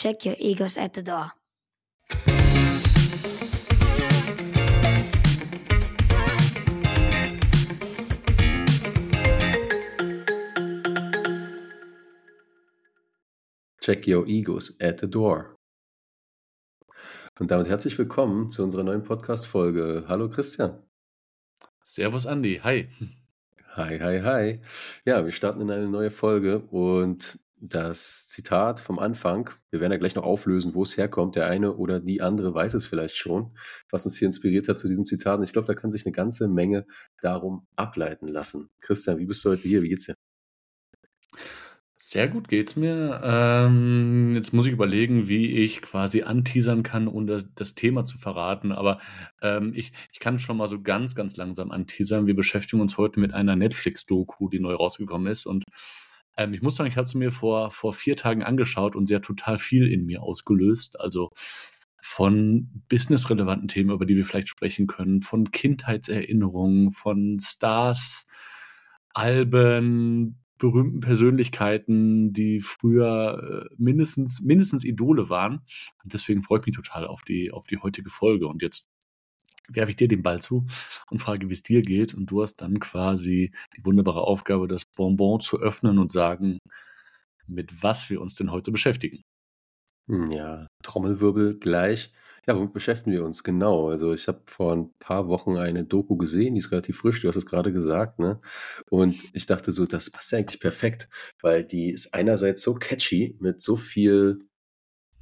check your egos at the door. Check your egos at the door. Und damit herzlich willkommen zu unserer neuen Podcast-Folge. Hallo Christian. Servus Andi, hi. Hi, hi, hi. Ja, wir starten in eine neue Folge und das Zitat vom Anfang, wir werden ja gleich noch auflösen, wo es herkommt. Der eine oder die andere weiß es vielleicht schon, was uns hier inspiriert hat zu diesem Zitat. Und ich glaube, da kann sich eine ganze Menge darum ableiten lassen. Christian, wie bist du heute hier? Wie geht's dir? Sehr gut geht's mir. Ähm, jetzt muss ich überlegen, wie ich quasi anteasern kann, ohne das Thema zu verraten. Aber ähm, ich, ich kann schon mal so ganz, ganz langsam anteasern. Wir beschäftigen uns heute mit einer Netflix-Doku, die neu rausgekommen ist. Und ähm, ich muss sagen, ich hatte sie mir vor, vor vier Tagen angeschaut und sie hat total viel in mir ausgelöst. Also von businessrelevanten Themen, über die wir vielleicht sprechen können, von Kindheitserinnerungen, von Stars, Alben, berühmten Persönlichkeiten, die früher äh, mindestens, mindestens Idole waren. Und deswegen freue ich mich total auf die, auf die heutige Folge. Und jetzt werfe ich dir den Ball zu und frage, wie es dir geht. Und du hast dann quasi die wunderbare Aufgabe, das Bonbon zu öffnen und sagen, mit was wir uns denn heute beschäftigen. Hm, ja, Trommelwirbel gleich. Ja, womit beschäftigen wir uns? Genau. Also ich habe vor ein paar Wochen eine Doku gesehen, die ist relativ frisch, du hast es gerade gesagt, ne? Und ich dachte so, das passt ja eigentlich perfekt, weil die ist einerseits so catchy mit so viel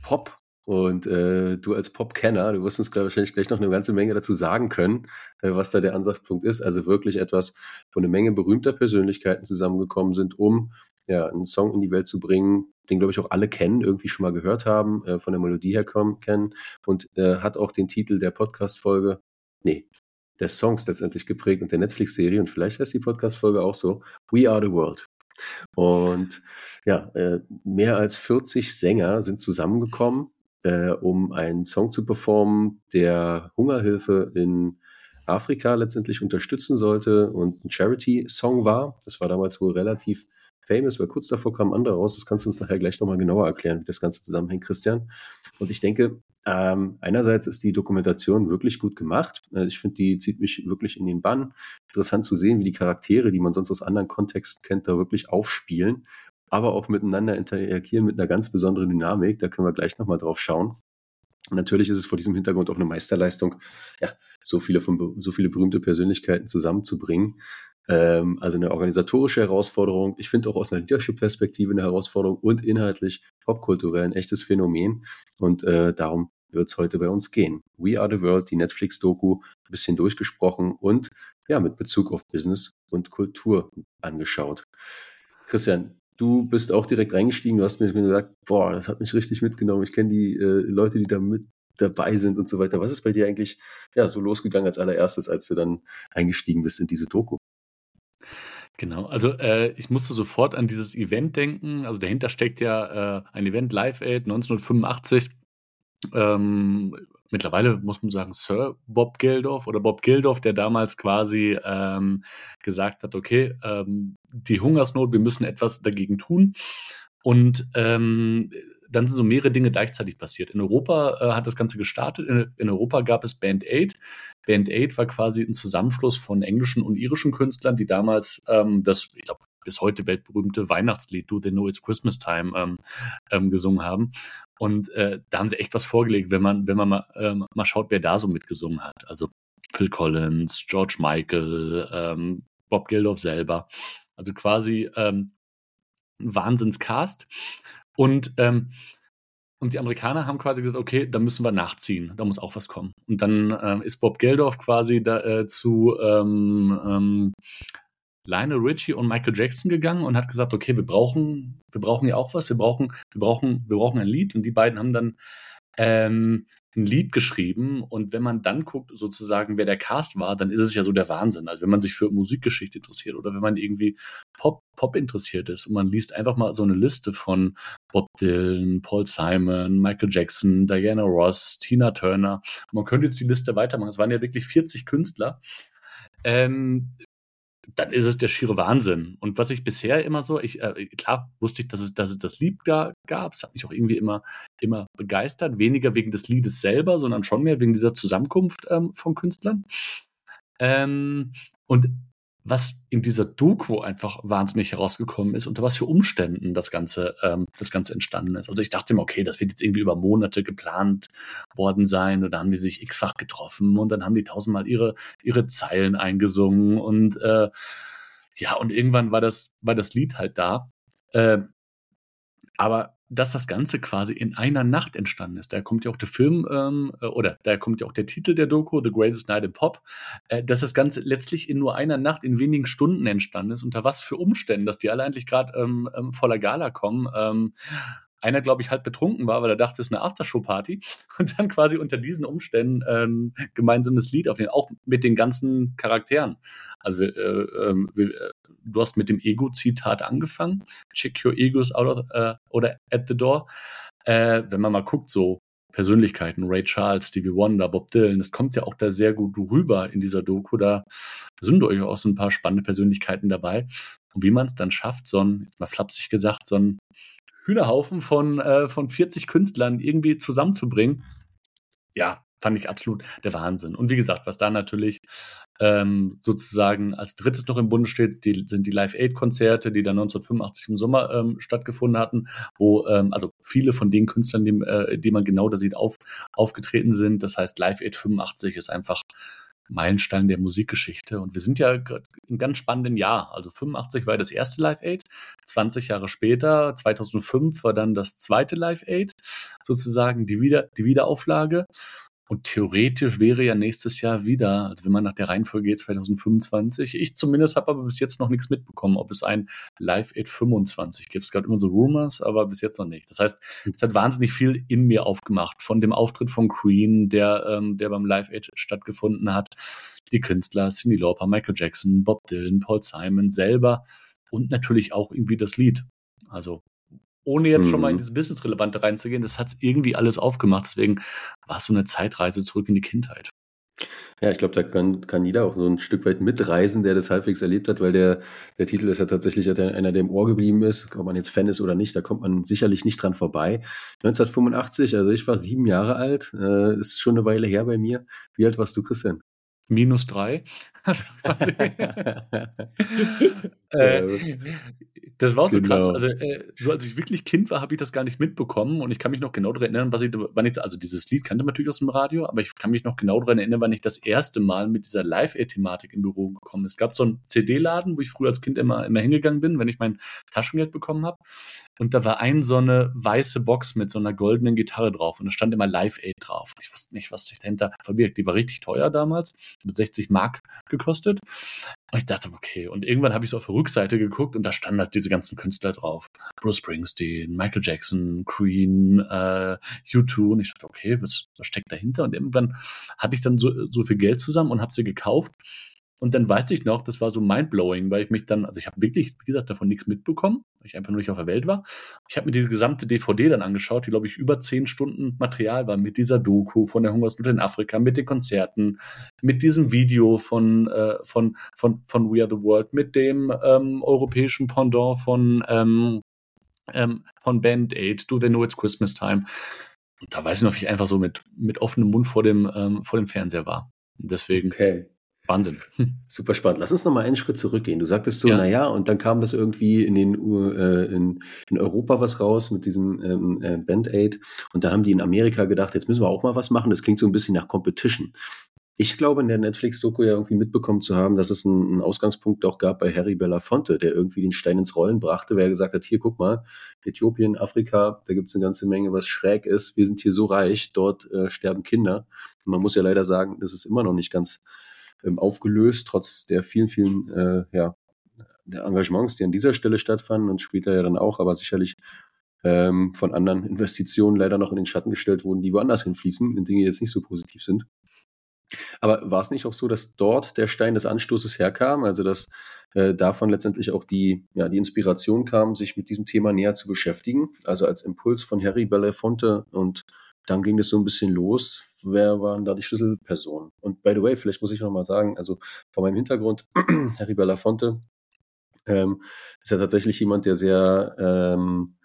Pop und äh, du als Pop-Kenner, du wirst uns glaub, wahrscheinlich gleich noch eine ganze Menge dazu sagen können, äh, was da der Ansatzpunkt ist. Also wirklich etwas, wo eine Menge berühmter Persönlichkeiten zusammengekommen sind, um ja, einen Song in die Welt zu bringen, den, glaube ich, auch alle kennen, irgendwie schon mal gehört haben, äh, von der Melodie her kommen, kennen und äh, hat auch den Titel der Podcast-Folge, nee, des Songs letztendlich geprägt und der Netflix-Serie und vielleicht heißt die Podcast-Folge auch so, We Are the World. Und ja, äh, mehr als 40 Sänger sind zusammengekommen, äh, um einen Song zu performen, der Hungerhilfe in Afrika letztendlich unterstützen sollte und ein Charity-Song war. Das war damals wohl relativ famous, weil kurz davor kam andere raus. Das kannst du uns nachher gleich nochmal genauer erklären, wie das Ganze zusammenhängt, Christian. Und ich denke, ähm, einerseits ist die Dokumentation wirklich gut gemacht. Äh, ich finde, die zieht mich wirklich in den Bann. Interessant zu sehen, wie die Charaktere, die man sonst aus anderen Kontexten kennt, da wirklich aufspielen, aber auch miteinander interagieren mit einer ganz besonderen Dynamik. Da können wir gleich nochmal drauf schauen. Natürlich ist es vor diesem Hintergrund auch eine Meisterleistung, ja, so viele, von, so viele berühmte Persönlichkeiten zusammenzubringen. Ähm, also eine organisatorische Herausforderung. Ich finde auch aus einer Leadership-Perspektive eine Herausforderung und inhaltlich popkulturell ein echtes Phänomen. Und äh, darum wird es heute bei uns gehen. We Are the World, die Netflix-Doku, ein bisschen durchgesprochen und ja, mit Bezug auf Business und Kultur angeschaut. Christian, du bist auch direkt reingestiegen. Du hast mir gesagt, boah, das hat mich richtig mitgenommen. Ich kenne die äh, Leute, die da mit dabei sind und so weiter. Was ist bei dir eigentlich ja, so losgegangen als allererstes, als du dann eingestiegen bist in diese Doku? Genau, also äh, ich musste sofort an dieses Event denken. Also dahinter steckt ja äh, ein Event Live Aid 1985. Ähm, mittlerweile muss man sagen Sir Bob Geldof oder Bob Geldof, der damals quasi ähm, gesagt hat, okay, ähm, die Hungersnot, wir müssen etwas dagegen tun. Und ähm, dann sind so mehrere Dinge gleichzeitig passiert. In Europa äh, hat das Ganze gestartet. In, in, Europa gab es Band Aid. Band Aid war quasi ein Zusammenschluss von englischen und irischen Künstlern, die damals ähm, das, ich glaube, bis heute weltberühmte Weihnachtslied Do They Know It's Christmas Time ähm, ähm, gesungen haben. Und äh, da haben sie echt was vorgelegt, wenn man, wenn man mal, ähm, mal schaut, wer da so mitgesungen hat. Also Phil Collins, George Michael, ähm, Bob Geldof selber. Also quasi ähm, ein Wahnsinnscast. Und, ähm, und die Amerikaner haben quasi gesagt, okay, da müssen wir nachziehen, da muss auch was kommen. Und dann ähm, ist Bob Geldof quasi da, äh, zu ähm, ähm, Lionel Richie und Michael Jackson gegangen und hat gesagt, okay, wir brauchen, wir brauchen ja auch was, wir brauchen, wir brauchen, wir brauchen ein Lied. Und die beiden haben dann ähm, ein Lied geschrieben und wenn man dann guckt, sozusagen, wer der Cast war, dann ist es ja so der Wahnsinn. Also wenn man sich für Musikgeschichte interessiert oder wenn man irgendwie Pop, Pop interessiert ist und man liest einfach mal so eine Liste von Bob Dylan, Paul Simon, Michael Jackson, Diana Ross, Tina Turner. Man könnte jetzt die Liste weitermachen. Es waren ja wirklich 40 Künstler. Ähm, dann ist es der schiere Wahnsinn. Und was ich bisher immer so, ich, äh, klar wusste ich, dass es, dass es das Lied da gab. Es hat mich auch irgendwie immer, immer begeistert. Weniger wegen des Liedes selber, sondern schon mehr wegen dieser Zusammenkunft ähm, von Künstlern. Ähm, und was in dieser Doku einfach wahnsinnig herausgekommen ist, unter was für Umständen das Ganze, ähm, das Ganze entstanden ist. Also ich dachte mir, okay, das wird jetzt irgendwie über Monate geplant worden sein und dann haben die sich x-fach getroffen und dann haben die tausendmal ihre, ihre Zeilen eingesungen und äh, ja, und irgendwann war das, war das Lied halt da. Äh, aber dass das Ganze quasi in einer Nacht entstanden ist. Da kommt ja auch der Film, ähm, äh, oder da kommt ja auch der Titel der Doku, The Greatest Night in Pop, äh, dass das Ganze letztlich in nur einer Nacht, in wenigen Stunden entstanden ist. Unter was für Umständen, dass die alle eigentlich gerade ähm, ähm, voller Gala kommen. Ähm, einer, glaube ich, halb betrunken war, weil er dachte, es ist eine Aftershow-Party und dann quasi unter diesen Umständen ähm, gemeinsames Lied aufnehmen, auch mit den ganzen Charakteren. Also äh, äh, du hast mit dem Ego-Zitat angefangen, check your egos out of, äh, oder at the door. Äh, wenn man mal guckt, so Persönlichkeiten, Ray Charles, Stevie Wonder, Bob Dylan, das kommt ja auch da sehr gut rüber in dieser Doku. Da sind durchaus ein paar spannende Persönlichkeiten dabei. Und wie man es dann schafft, so ein, jetzt mal flapsig gesagt, so ein Hühnerhaufen von, äh, von 40 Künstlern irgendwie zusammenzubringen, ja, fand ich absolut der Wahnsinn. Und wie gesagt, was da natürlich ähm, sozusagen als drittes noch im Bunde steht, die, sind die Live-Aid-Konzerte, die dann 1985 im Sommer ähm, stattgefunden hatten, wo ähm, also viele von den Künstlern, die, äh, die man genau da sieht, auf, aufgetreten sind. Das heißt, Live-Aid 85 ist einfach Meilenstein der Musikgeschichte. Und wir sind ja im ganz spannenden Jahr. Also 85 war das erste Live Aid, 20 Jahre später, 2005 war dann das zweite Live Aid, sozusagen die, Wieder die Wiederauflage. Und theoretisch wäre ja nächstes Jahr wieder, also wenn man nach der Reihenfolge geht, 2025. Ich zumindest habe aber bis jetzt noch nichts mitbekommen, ob es ein Live Aid 25 gibt. Es gab immer so Rumors, aber bis jetzt noch nicht. Das heißt, es hat wahnsinnig viel in mir aufgemacht. Von dem Auftritt von Queen, der, ähm, der beim Live Aid stattgefunden hat, die Künstler, Cindy Lauper, Michael Jackson, Bob Dylan, Paul Simon selber und natürlich auch irgendwie das Lied. Also ohne jetzt mhm. schon mal in mhm. dieses Business-Relevante reinzugehen, das hat es irgendwie alles aufgemacht. Deswegen war es so eine Zeitreise zurück in die Kindheit. Ja, ich glaube, da kann, kann jeder auch so ein Stück weit mitreisen, der das halbwegs erlebt hat, weil der, der Titel ist ja tatsächlich einer, der im Ohr geblieben ist, ob man jetzt Fan ist oder nicht, da kommt man sicherlich nicht dran vorbei. 1985, also ich war sieben Jahre alt, äh, ist schon eine Weile her bei mir. Wie alt warst du, Christian? Minus drei. äh, das war so genau. krass. Also, äh, so als ich wirklich Kind war, habe ich das gar nicht mitbekommen und ich kann mich noch genau daran erinnern, was ich, wann ich, also dieses Lied kannte man natürlich aus dem Radio, aber ich kann mich noch genau daran erinnern, wann ich das erste Mal mit dieser Live-Aid-Thematik im Büro gekommen bin. Es gab so einen CD-Laden, wo ich früher als Kind immer, immer hingegangen bin, wenn ich mein Taschengeld bekommen habe. Und da war ein so eine weiße Box mit so einer goldenen Gitarre drauf und da stand immer Live Aid drauf. Ich wusste nicht, was sich dahinter verbirgt. Die war richtig teuer damals, mit 60 Mark gekostet. Und ich dachte, okay. Und irgendwann habe ich so auf der Rückseite geguckt und da standen halt diese ganzen Künstler drauf. Bruce Springsteen, Michael Jackson, Queen, äh, U2. Und ich dachte, okay, was, was steckt dahinter? Und irgendwann hatte ich dann so, so viel Geld zusammen und habe sie gekauft. Und dann weiß ich noch, das war so mindblowing, weil ich mich dann, also ich habe wirklich, wie gesagt, davon nichts mitbekommen, weil ich einfach nur nicht auf der Welt war. Ich habe mir diese gesamte DVD dann angeschaut, die, glaube ich, über zehn Stunden Material war mit dieser Doku von der Hungersnot in Afrika, mit den Konzerten, mit diesem Video von, äh, von, von, von We Are the World, mit dem ähm, europäischen Pendant von, ähm, ähm, von Band Aid, Do They Know It's Christmas Time. Und da weiß ich noch, wie ich einfach so mit, mit offenem Mund vor dem, ähm, vor dem Fernseher war. Deswegen. Okay. Wahnsinn. Super spannend. Lass uns noch mal einen Schritt zurückgehen. Du sagtest so, ja. naja, und dann kam das irgendwie in den äh, in, in Europa was raus mit diesem ähm, äh, Band-Aid. Und dann haben die in Amerika gedacht, jetzt müssen wir auch mal was machen. Das klingt so ein bisschen nach Competition. Ich glaube, in der Netflix-Doku ja irgendwie mitbekommen zu haben, dass es einen, einen, Ausgangspunkt auch gab bei Harry Belafonte, der irgendwie den Stein ins Rollen brachte, wer gesagt hat, hier, guck mal, Äthiopien, Afrika, da gibt es eine ganze Menge, was schräg ist. Wir sind hier so reich, dort äh, sterben Kinder. Und man muss ja leider sagen, das ist immer noch nicht ganz ähm, aufgelöst, trotz der vielen, vielen äh, ja, der Engagements, die an dieser Stelle stattfanden und später ja dann auch, aber sicherlich ähm, von anderen Investitionen leider noch in den Schatten gestellt wurden, die woanders hinfließen, in Dinge, die jetzt nicht so positiv sind. Aber war es nicht auch so, dass dort der Stein des Anstoßes herkam, also dass äh, davon letztendlich auch die, ja, die Inspiration kam, sich mit diesem Thema näher zu beschäftigen, also als Impuls von Harry Belafonte und dann ging es so ein bisschen los. Wer waren da die Schlüsselpersonen? Und by the way, vielleicht muss ich noch mal sagen, also von meinem Hintergrund, Harry Belafonte ähm, ist ja tatsächlich jemand, der sehr, ähm,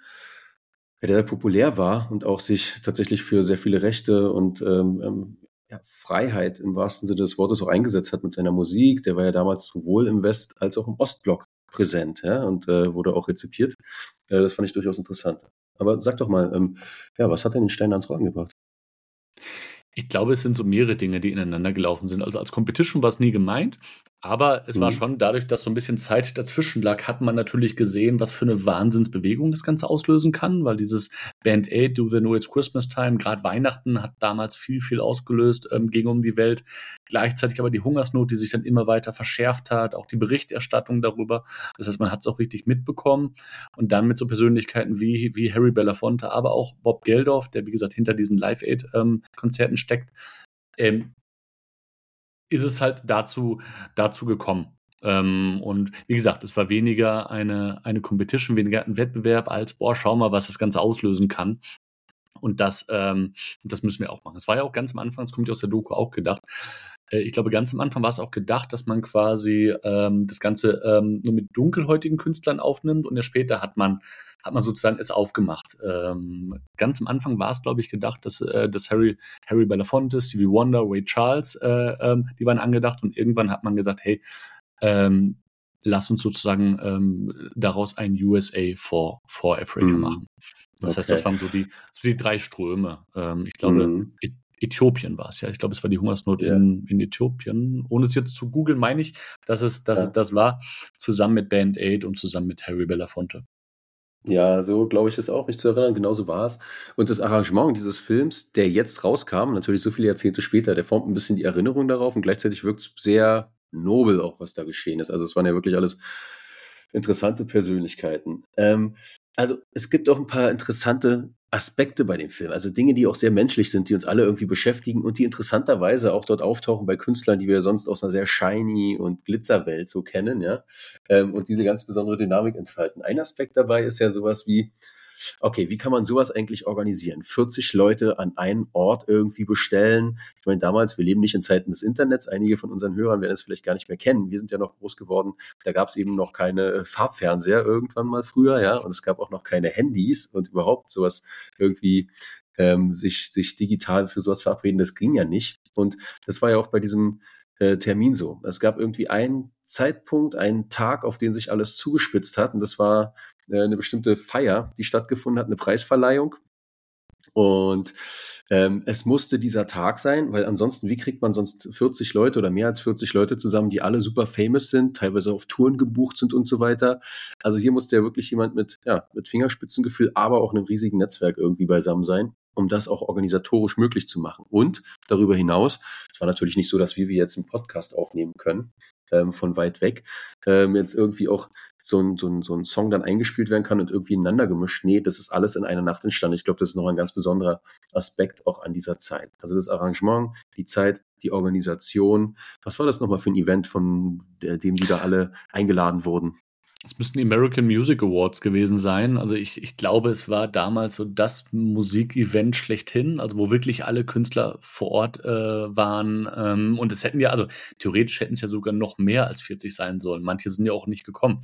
der sehr populär war und auch sich tatsächlich für sehr viele Rechte und ähm, ähm ja, Freiheit im wahrsten Sinne des Wortes auch eingesetzt hat mit seiner Musik. Der war ja damals sowohl im West- als auch im Ostblock präsent ja, und äh, wurde auch rezipiert. Äh, das fand ich durchaus interessant. Aber sag doch mal, ähm, ja, was hat denn den Stein ans Rollen gebracht? Ich glaube, es sind so mehrere Dinge, die ineinander gelaufen sind. Also als Competition war es nie gemeint, aber es mhm. war schon dadurch, dass so ein bisschen Zeit dazwischen lag, hat man natürlich gesehen, was für eine Wahnsinnsbewegung das Ganze auslösen kann, weil dieses Band Aid, Do They Know It's Christmas Time, gerade Weihnachten hat damals viel, viel ausgelöst, ähm, ging um die Welt. Gleichzeitig aber die Hungersnot, die sich dann immer weiter verschärft hat, auch die Berichterstattung darüber. Das heißt, man hat es auch richtig mitbekommen. Und dann mit so Persönlichkeiten wie, wie Harry Belafonte, aber auch Bob Geldof, der wie gesagt hinter diesen Live-Aid-Konzerten ähm, steckt, ähm, ist es halt dazu, dazu gekommen. Ähm, und wie gesagt, es war weniger eine, eine Competition, weniger ein Wettbewerb als, boah, schau mal, was das Ganze auslösen kann. Und das, ähm, das müssen wir auch machen. Es war ja auch ganz am Anfang, das kommt ja aus der Doku auch gedacht. Äh, ich glaube, ganz am Anfang war es auch gedacht, dass man quasi ähm, das Ganze ähm, nur mit dunkelhäutigen Künstlern aufnimmt und ja später hat man hat man sozusagen es aufgemacht. Ähm, ganz am Anfang war es, glaube ich, gedacht, dass, äh, dass Harry, Harry Belafonte, Stevie Wonder, Ray Charles, äh, ähm, die waren angedacht und irgendwann hat man gesagt, hey, ähm, lass uns sozusagen ähm, daraus ein USA for, for Africa mhm. machen. Das okay. heißt, das waren so die, so die drei Ströme. Ähm, ich glaube, mhm. Äthiopien war es ja. Ich glaube, es war die Hungersnot yeah. in, in, Äthiopien. Ohne es jetzt zu googeln, meine ich, dass es, dass ja. es das war, zusammen mit Band Aid und zusammen mit Harry Belafonte. Ja, so glaube ich es auch, mich zu erinnern. Genauso war es. Und das Arrangement dieses Films, der jetzt rauskam, natürlich so viele Jahrzehnte später, der formt ein bisschen die Erinnerung darauf und gleichzeitig wirkt es sehr nobel auch, was da geschehen ist. Also es waren ja wirklich alles interessante Persönlichkeiten. Ähm, also es gibt auch ein paar interessante Aspekte bei dem Film, also Dinge, die auch sehr menschlich sind, die uns alle irgendwie beschäftigen und die interessanterweise auch dort auftauchen bei Künstlern, die wir sonst aus einer sehr shiny und Glitzerwelt so kennen, ja, ähm, und diese ganz besondere Dynamik entfalten. Ein Aspekt dabei ist ja sowas wie okay, wie kann man sowas eigentlich organisieren? 40 Leute an einen Ort irgendwie bestellen. Ich meine, damals, wir leben nicht in Zeiten des Internets. Einige von unseren Hörern werden es vielleicht gar nicht mehr kennen. Wir sind ja noch groß geworden. Da gab es eben noch keine äh, Farbfernseher irgendwann mal früher, ja. Und es gab auch noch keine Handys und überhaupt sowas irgendwie ähm, sich, sich digital für sowas verabreden, das ging ja nicht. Und das war ja auch bei diesem äh, Termin so. Es gab irgendwie einen Zeitpunkt, einen Tag, auf den sich alles zugespitzt hat. Und das war eine bestimmte Feier, die stattgefunden hat, eine Preisverleihung. Und ähm, es musste dieser Tag sein, weil ansonsten, wie kriegt man sonst 40 Leute oder mehr als 40 Leute zusammen, die alle super famous sind, teilweise auf Touren gebucht sind und so weiter. Also hier musste ja wirklich jemand mit, ja, mit Fingerspitzengefühl, aber auch einem riesigen Netzwerk irgendwie beisammen sein um das auch organisatorisch möglich zu machen. Und darüber hinaus, es war natürlich nicht so, dass wir jetzt einen Podcast aufnehmen können, ähm, von weit weg, ähm, jetzt irgendwie auch so ein, so, ein, so ein Song dann eingespielt werden kann und irgendwie ineinander gemischt. Nee, das ist alles in einer Nacht entstanden. Ich glaube, das ist noch ein ganz besonderer Aspekt auch an dieser Zeit. Also das Arrangement, die Zeit, die Organisation. Was war das nochmal für ein Event, von dem die da alle eingeladen wurden? Es müssten die American Music Awards gewesen sein. Also ich, ich glaube, es war damals so das Musikevent schlechthin, also wo wirklich alle Künstler vor Ort äh, waren. Ähm, und es hätten ja, also theoretisch hätten es ja sogar noch mehr als 40 sein sollen. Manche sind ja auch nicht gekommen.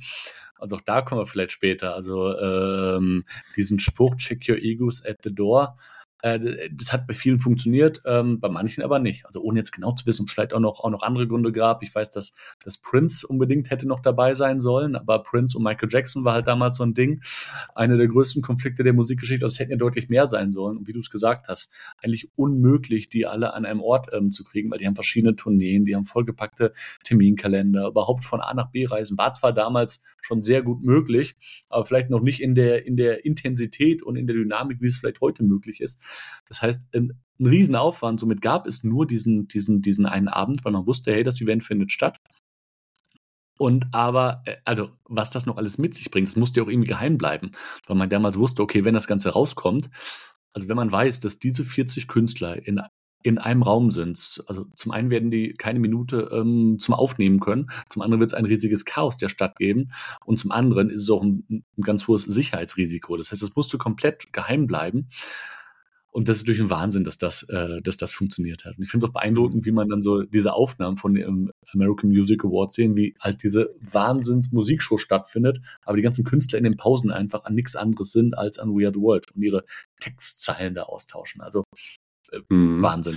Also auch da kommen wir vielleicht später. Also ähm, diesen Spruch, check your egos at the door das hat bei vielen funktioniert, ähm, bei manchen aber nicht. Also ohne jetzt genau zu wissen, ob es vielleicht auch noch, auch noch andere Gründe gab. Ich weiß, dass, dass Prince unbedingt hätte noch dabei sein sollen, aber Prince und Michael Jackson war halt damals so ein Ding. Eine der größten Konflikte der Musikgeschichte. Also es hätten ja deutlich mehr sein sollen. Und wie du es gesagt hast, eigentlich unmöglich, die alle an einem Ort ähm, zu kriegen, weil die haben verschiedene Tourneen, die haben vollgepackte Terminkalender, überhaupt von A nach B reisen. War zwar damals schon sehr gut möglich, aber vielleicht noch nicht in der, in der Intensität und in der Dynamik, wie es vielleicht heute möglich ist. Das heißt, ein, ein Riesenaufwand. Somit gab es nur diesen, diesen, diesen einen Abend, weil man wusste, hey, das Event findet statt. Und aber, äh, also, was das noch alles mit sich bringt, das musste ja auch irgendwie geheim bleiben, weil man damals wusste, okay, wenn das Ganze rauskommt, also wenn man weiß, dass diese 40 Künstler in, in einem Raum sind, also zum einen werden die keine Minute ähm, zum Aufnehmen können, zum anderen wird es ein riesiges Chaos der Stadt geben und zum anderen ist es auch ein, ein ganz hohes Sicherheitsrisiko. Das heißt, es musste komplett geheim bleiben. Und das ist natürlich ein Wahnsinn, dass das, äh, dass das funktioniert hat. Und ich finde es auch beeindruckend, wie man dann so diese Aufnahmen von dem American Music Awards sehen, wie halt diese Wahnsinns-Musikshow stattfindet, aber die ganzen Künstler in den Pausen einfach an nichts anderes sind als an Weird World und ihre Textzeilen da austauschen. Also äh, mhm. Wahnsinn.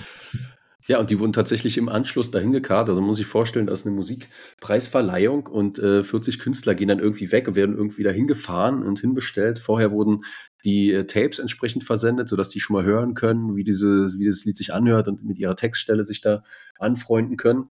Ja, und die wurden tatsächlich im Anschluss dahin gekarrt. Also man muss sich vorstellen, das ist eine Musikpreisverleihung und äh, 40 Künstler gehen dann irgendwie weg und werden irgendwie dahin gefahren und hinbestellt. Vorher wurden die äh, Tapes entsprechend versendet, sodass die schon mal hören können, wie, diese, wie dieses Lied sich anhört und mit ihrer Textstelle sich da anfreunden können.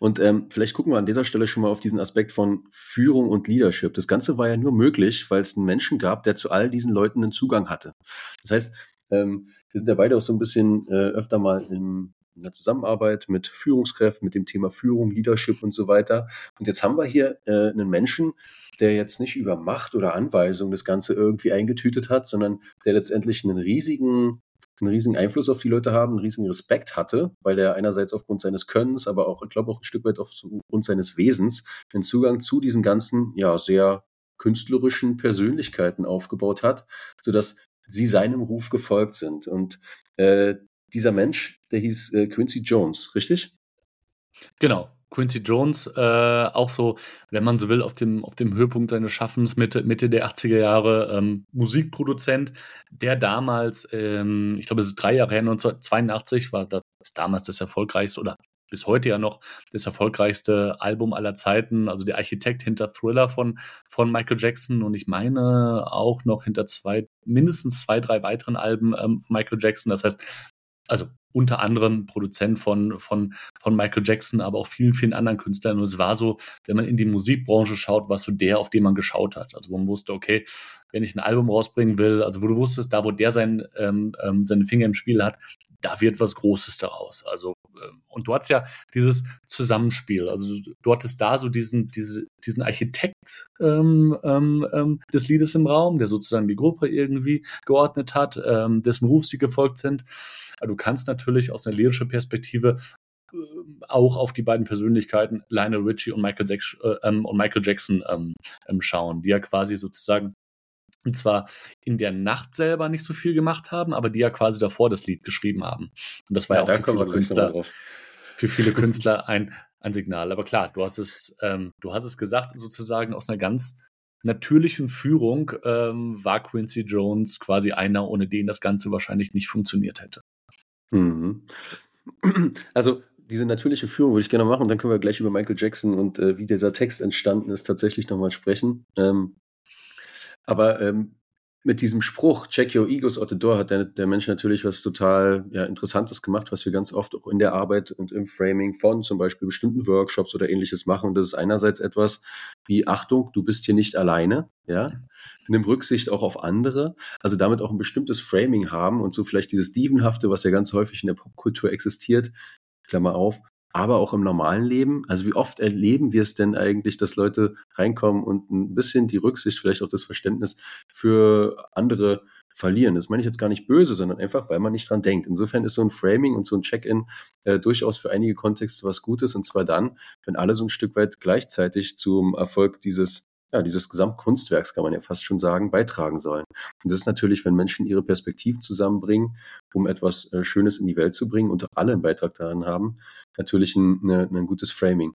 Und ähm, vielleicht gucken wir an dieser Stelle schon mal auf diesen Aspekt von Führung und Leadership. Das Ganze war ja nur möglich, weil es einen Menschen gab, der zu all diesen Leuten einen Zugang hatte. Das heißt, ähm, wir sind ja beide auch so ein bisschen äh, öfter mal in, in der Zusammenarbeit mit Führungskräften, mit dem Thema Führung, Leadership und so weiter. Und jetzt haben wir hier äh, einen Menschen, der jetzt nicht über Macht oder Anweisung das Ganze irgendwie eingetütet hat, sondern der letztendlich einen riesigen einen riesigen Einfluss auf die Leute haben, einen riesigen Respekt hatte, weil er einerseits aufgrund seines Könnens, aber auch, ich glaube, auch ein Stück weit aufgrund seines Wesens den Zugang zu diesen ganzen, ja, sehr künstlerischen Persönlichkeiten aufgebaut hat, sodass sie seinem Ruf gefolgt sind. Und äh, dieser Mensch, der hieß äh, Quincy Jones, richtig? Genau. Quincy Jones, äh, auch so, wenn man so will, auf dem, auf dem Höhepunkt seines Schaffens, Mitte, Mitte der 80er Jahre, ähm, Musikproduzent, der damals, ähm, ich glaube, es ist drei Jahre her, 1982, war das damals das erfolgreichste oder bis heute ja noch das erfolgreichste Album aller Zeiten, also der Architekt hinter Thriller von, von Michael Jackson und ich meine auch noch hinter zwei, mindestens zwei, drei weiteren Alben ähm, von Michael Jackson. Das heißt, also unter anderem Produzent von, von, von Michael Jackson, aber auch vielen, vielen anderen Künstlern. Und es war so, wenn man in die Musikbranche schaut, warst du der, auf den man geschaut hat. Also wo man wusste, okay, wenn ich ein Album rausbringen will, also wo du wusstest, da wo der sein, ähm, ähm seine Finger im Spiel hat, da wird was Großes daraus. Also, ähm, und du hattest ja dieses Zusammenspiel. Also du hattest da so diesen, diese, diesen Architekt ähm, ähm, ähm, des Liedes im Raum, der sozusagen die Gruppe irgendwie geordnet hat, ähm, dessen Ruf sie gefolgt sind. Du kannst natürlich aus einer lyrischen Perspektive ähm, auch auf die beiden Persönlichkeiten Lionel Richie und Michael, Jackson, äh, und Michael Jackson schauen, die ja quasi sozusagen und zwar in der Nacht selber nicht so viel gemacht haben, aber die ja quasi davor das Lied geschrieben haben. Und das war ja, ja auch für viele, Künstler, für viele Künstler ein, ein Signal. Aber klar, du hast es, ähm, du hast es gesagt, sozusagen aus einer ganz natürlichen Führung ähm, war Quincy Jones quasi einer, ohne den das Ganze wahrscheinlich nicht funktioniert hätte. Mhm. Also diese natürliche Führung würde ich gerne machen dann können wir gleich über Michael Jackson und äh, wie dieser Text entstanden ist tatsächlich nochmal sprechen. Ähm, aber ähm, mit diesem Spruch, check your egos out the door, hat der, der Mensch natürlich was total ja, Interessantes gemacht, was wir ganz oft auch in der Arbeit und im Framing von zum Beispiel bestimmten Workshops oder ähnliches machen. Und das ist einerseits etwas wie, Achtung, du bist hier nicht alleine, ja. Nimm Rücksicht auch auf andere. Also damit auch ein bestimmtes Framing haben und so vielleicht dieses Dievenhafte, was ja ganz häufig in der Popkultur existiert, Klammer auf, aber auch im normalen Leben. Also wie oft erleben wir es denn eigentlich, dass Leute reinkommen und ein bisschen die Rücksicht, vielleicht auch das Verständnis für andere verlieren. Das meine ich jetzt gar nicht böse, sondern einfach, weil man nicht dran denkt. Insofern ist so ein Framing und so ein Check-in äh, durchaus für einige Kontexte was Gutes. Und zwar dann, wenn alle so ein Stück weit gleichzeitig zum Erfolg dieses ja, dieses Gesamtkunstwerks, kann man ja fast schon sagen, beitragen sollen. Und das ist natürlich, wenn Menschen ihre Perspektiven zusammenbringen, um etwas äh, Schönes in die Welt zu bringen und alle einen Beitrag daran haben, natürlich ein, eine, ein gutes Framing.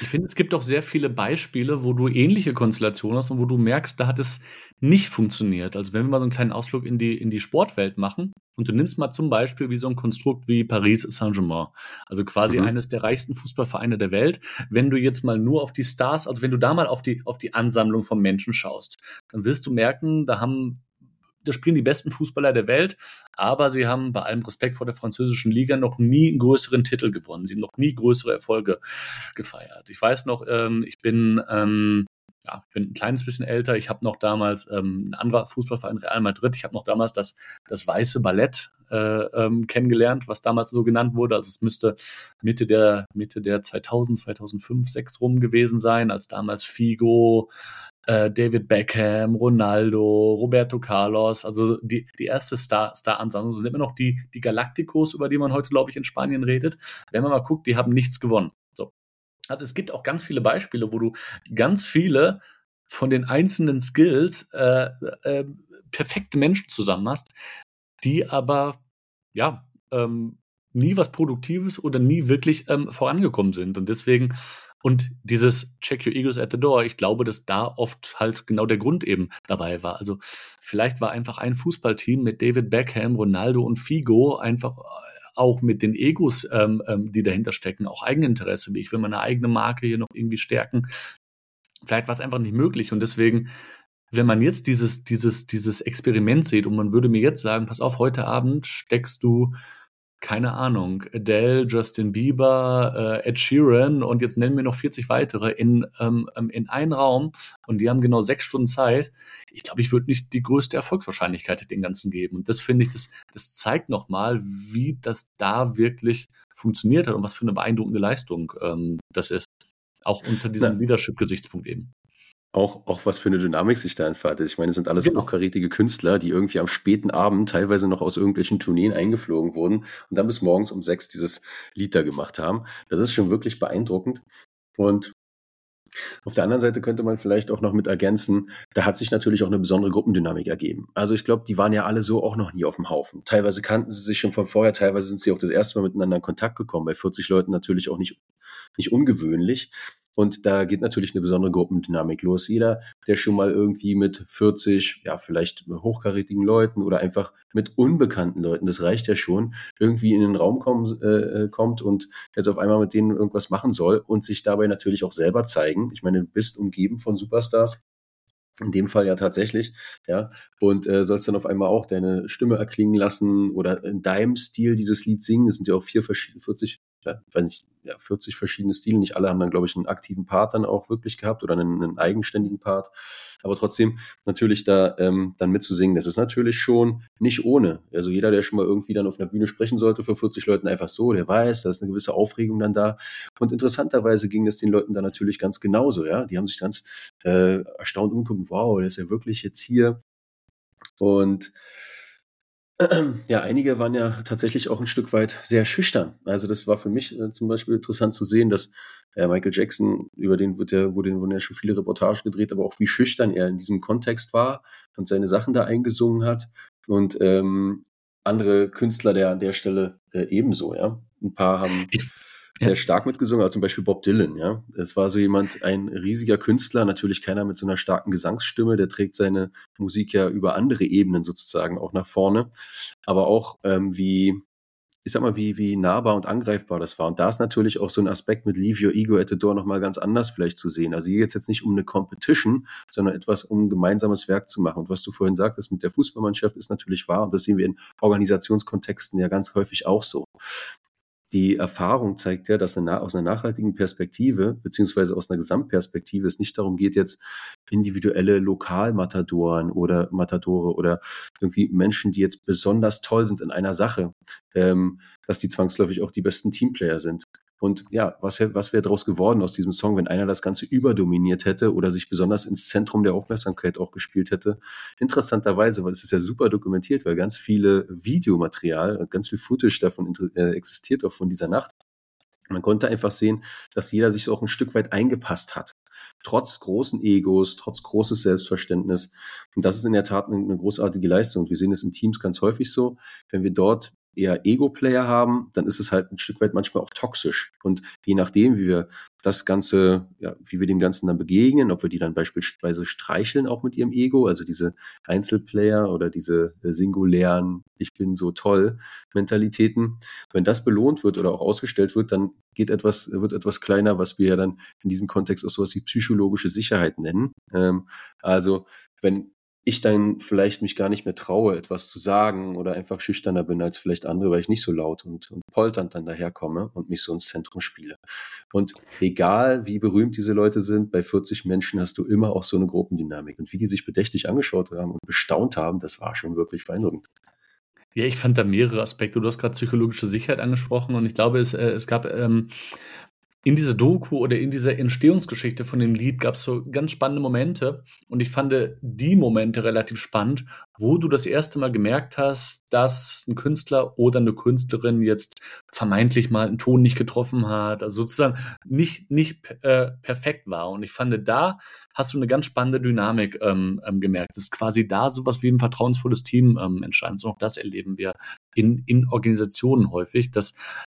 Ich finde, es gibt auch sehr viele Beispiele, wo du ähnliche Konstellationen hast und wo du merkst, da hat es nicht funktioniert. Also wenn wir mal so einen kleinen Ausflug in die, in die Sportwelt machen und du nimmst mal zum Beispiel wie so ein Konstrukt wie Paris Saint-Germain, also quasi mhm. eines der reichsten Fußballvereine der Welt. Wenn du jetzt mal nur auf die Stars, also wenn du da mal auf die, auf die Ansammlung von Menschen schaust, dann wirst du merken, da haben da spielen die besten Fußballer der Welt, aber sie haben bei allem Respekt vor der französischen Liga noch nie einen größeren Titel gewonnen. Sie haben noch nie größere Erfolge gefeiert. Ich weiß noch, ähm, ich bin ähm, ja, ich bin ein kleines bisschen älter. Ich habe noch damals ähm, ein anderer Fußballverein Real Madrid. Ich habe noch damals das, das weiße Ballett äh, ähm, kennengelernt, was damals so genannt wurde. Also es müsste Mitte der Mitte der 2000, 2005, 6 rum gewesen sein, als damals Figo, äh, David Beckham, Ronaldo, Roberto Carlos, also die, die erste Star, Star-Ansammlung sind immer noch die, die Galacticos, über die man heute, glaube ich, in Spanien redet. Wenn man mal guckt, die haben nichts gewonnen. So. Also es gibt auch ganz viele Beispiele, wo du ganz viele von den einzelnen Skills äh, äh, perfekte Menschen zusammen hast, die aber, ja, ähm, nie was Produktives oder nie wirklich ähm, vorangekommen sind. Und deswegen, und dieses Check your egos at the door, ich glaube, dass da oft halt genau der Grund eben dabei war. Also vielleicht war einfach ein Fußballteam mit David Beckham, Ronaldo und Figo einfach auch mit den Egos, ähm, ähm, die dahinter stecken, auch Eigeninteresse, wie ich will meine eigene Marke hier noch irgendwie stärken. Vielleicht war es einfach nicht möglich und deswegen wenn man jetzt dieses, dieses, dieses Experiment sieht und man würde mir jetzt sagen, pass auf, heute Abend steckst du keine Ahnung, Adele, Justin Bieber, äh, Ed Sheeran und jetzt nennen wir noch 40 weitere in, ähm, ähm, in einen Raum und die haben genau sechs Stunden Zeit. Ich glaube, ich würde nicht die größte Erfolgswahrscheinlichkeit den Ganzen geben. Und das finde ich, das, das zeigt nochmal, wie das da wirklich funktioniert hat und was für eine beeindruckende Leistung ähm, das ist. Auch unter diesem Leadership-Gesichtspunkt eben auch, auch was für eine Dynamik sich da entfaltet. Ich meine, es sind alles genau. hochkarätige Künstler, die irgendwie am späten Abend teilweise noch aus irgendwelchen Tourneen eingeflogen wurden und dann bis morgens um sechs dieses Lied da gemacht haben. Das ist schon wirklich beeindruckend. Und auf der anderen Seite könnte man vielleicht auch noch mit ergänzen, da hat sich natürlich auch eine besondere Gruppendynamik ergeben. Also ich glaube, die waren ja alle so auch noch nie auf dem Haufen. Teilweise kannten sie sich schon von vorher, teilweise sind sie auch das erste Mal miteinander in Kontakt gekommen. Bei 40 Leuten natürlich auch nicht, nicht ungewöhnlich. Und da geht natürlich eine besondere Gruppendynamik los. Jeder, der schon mal irgendwie mit 40, ja, vielleicht hochkarätigen Leuten oder einfach mit unbekannten Leuten, das reicht ja schon, irgendwie in den Raum kommen, äh, kommt und jetzt auf einmal mit denen irgendwas machen soll und sich dabei natürlich auch selber zeigen. Ich meine, du bist umgeben von Superstars. In dem Fall ja tatsächlich, ja. Und äh, sollst dann auf einmal auch deine Stimme erklingen lassen oder in deinem Stil dieses Lied singen. Es sind ja auch vier verschiedene, 40, ja, weiß nicht, ja, 40 verschiedene Stile. Nicht alle haben dann, glaube ich, einen aktiven Part dann auch wirklich gehabt oder einen, einen eigenständigen Part. Aber trotzdem natürlich da ähm, dann mitzusingen, das ist natürlich schon nicht ohne. Also jeder, der schon mal irgendwie dann auf einer Bühne sprechen sollte für 40 Leuten einfach so, der weiß, da ist eine gewisse Aufregung dann da. Und interessanterweise ging es den Leuten dann natürlich ganz genauso. Ja, die haben sich ganz äh, erstaunt umgeguckt. Wow, der ist ja wirklich jetzt hier. Und ja, einige waren ja tatsächlich auch ein Stück weit sehr schüchtern. Also das war für mich äh, zum Beispiel interessant zu sehen, dass äh, Michael Jackson, über den wird ja, wurde, wurden ja schon viele Reportagen gedreht, aber auch wie schüchtern er in diesem Kontext war und seine Sachen da eingesungen hat. Und ähm, andere Künstler der an der Stelle äh, ebenso, ja. Ein paar haben. Ich sehr ja. stark mitgesungen, aber zum Beispiel Bob Dylan, ja. Es war so jemand, ein riesiger Künstler, natürlich keiner mit so einer starken Gesangsstimme, der trägt seine Musik ja über andere Ebenen sozusagen auch nach vorne. Aber auch ähm, wie, ich sag mal, wie, wie nahbar und angreifbar das war. Und da ist natürlich auch so ein Aspekt mit Leave Your Ego at the Door nochmal ganz anders vielleicht zu sehen. Also hier geht es jetzt nicht um eine Competition, sondern etwas, um ein gemeinsames Werk zu machen. Und was du vorhin sagtest mit der Fußballmannschaft ist natürlich wahr. Und das sehen wir in Organisationskontexten ja ganz häufig auch so die Erfahrung zeigt ja, dass eine, aus einer nachhaltigen Perspektive, beziehungsweise aus einer Gesamtperspektive, es nicht darum geht, jetzt individuelle Lokalmatadoren oder Matadore oder irgendwie Menschen, die jetzt besonders toll sind in einer Sache, ähm, dass die zwangsläufig auch die besten Teamplayer sind. Und ja, was, was wäre daraus geworden aus diesem Song, wenn einer das Ganze überdominiert hätte oder sich besonders ins Zentrum der Aufmerksamkeit auch gespielt hätte? Interessanterweise, weil es ist ja super dokumentiert, weil ganz viele Videomaterial und ganz viel Footage davon äh, existiert auch von dieser Nacht. Man konnte einfach sehen, dass jeder sich auch ein Stück weit eingepasst hat. Trotz großen Egos, trotz großes Selbstverständnis. Und das ist in der Tat eine, eine großartige Leistung. Wir sehen es in Teams ganz häufig so. Wenn wir dort eher Ego-Player haben, dann ist es halt ein Stück weit manchmal auch toxisch. Und je nachdem, wie wir das Ganze, ja, wie wir dem Ganzen dann begegnen, ob wir die dann beispielsweise streicheln auch mit ihrem Ego, also diese Einzelplayer oder diese singulären, ich bin so toll Mentalitäten. Wenn das belohnt wird oder auch ausgestellt wird, dann geht etwas, wird etwas kleiner, was wir ja dann in diesem Kontext auch sowas wie psychologische Sicherheit nennen. Ähm, also wenn ich dann vielleicht mich gar nicht mehr traue, etwas zu sagen oder einfach schüchterner bin als vielleicht andere, weil ich nicht so laut und, und polternd dann daherkomme und mich so ins Zentrum spiele. Und egal wie berühmt diese Leute sind, bei 40 Menschen hast du immer auch so eine Gruppendynamik. Und wie die sich bedächtig angeschaut haben und bestaunt haben, das war schon wirklich beeindruckend. Ja, ich fand da mehrere Aspekte. Du hast gerade psychologische Sicherheit angesprochen und ich glaube, es, äh, es gab ähm, in dieser Doku oder in dieser Entstehungsgeschichte von dem Lied gab es so ganz spannende Momente. Und ich fand die Momente relativ spannend, wo du das erste Mal gemerkt hast, dass ein Künstler oder eine Künstlerin jetzt vermeintlich mal einen Ton nicht getroffen hat, also sozusagen nicht, nicht äh, perfekt war. Und ich fand, da hast du eine ganz spannende Dynamik ähm, ähm, gemerkt. Das ist quasi da sowas wie ein vertrauensvolles Team ähm, entstanden. So auch das erleben wir in, in Organisationen häufig, dass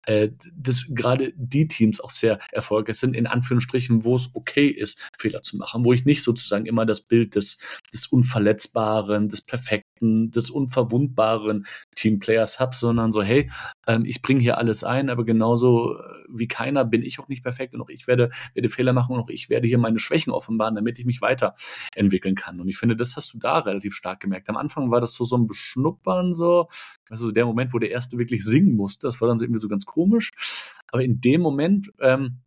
äh, dass gerade die Teams auch sehr erfolgreich sind, in Anführungsstrichen, wo es okay ist, Fehler zu machen, wo ich nicht sozusagen immer das Bild des, des Unverletzbaren, des Perfekten, des Unverwundbaren Teamplayers habe, sondern so, hey, ähm, ich bringe hier alles ein, aber genauso äh, wie keiner bin ich auch nicht perfekt und auch ich werde, werde Fehler machen und auch ich werde hier meine Schwächen offenbaren, damit ich mich weiterentwickeln kann. Und ich finde, das hast du da relativ stark gemerkt. Am Anfang war das so, so ein Beschnuppern, so, also der Moment, wo der Erste wirklich singen musste, das war dann so irgendwie so ganz komisch. Aber in dem Moment, ähm,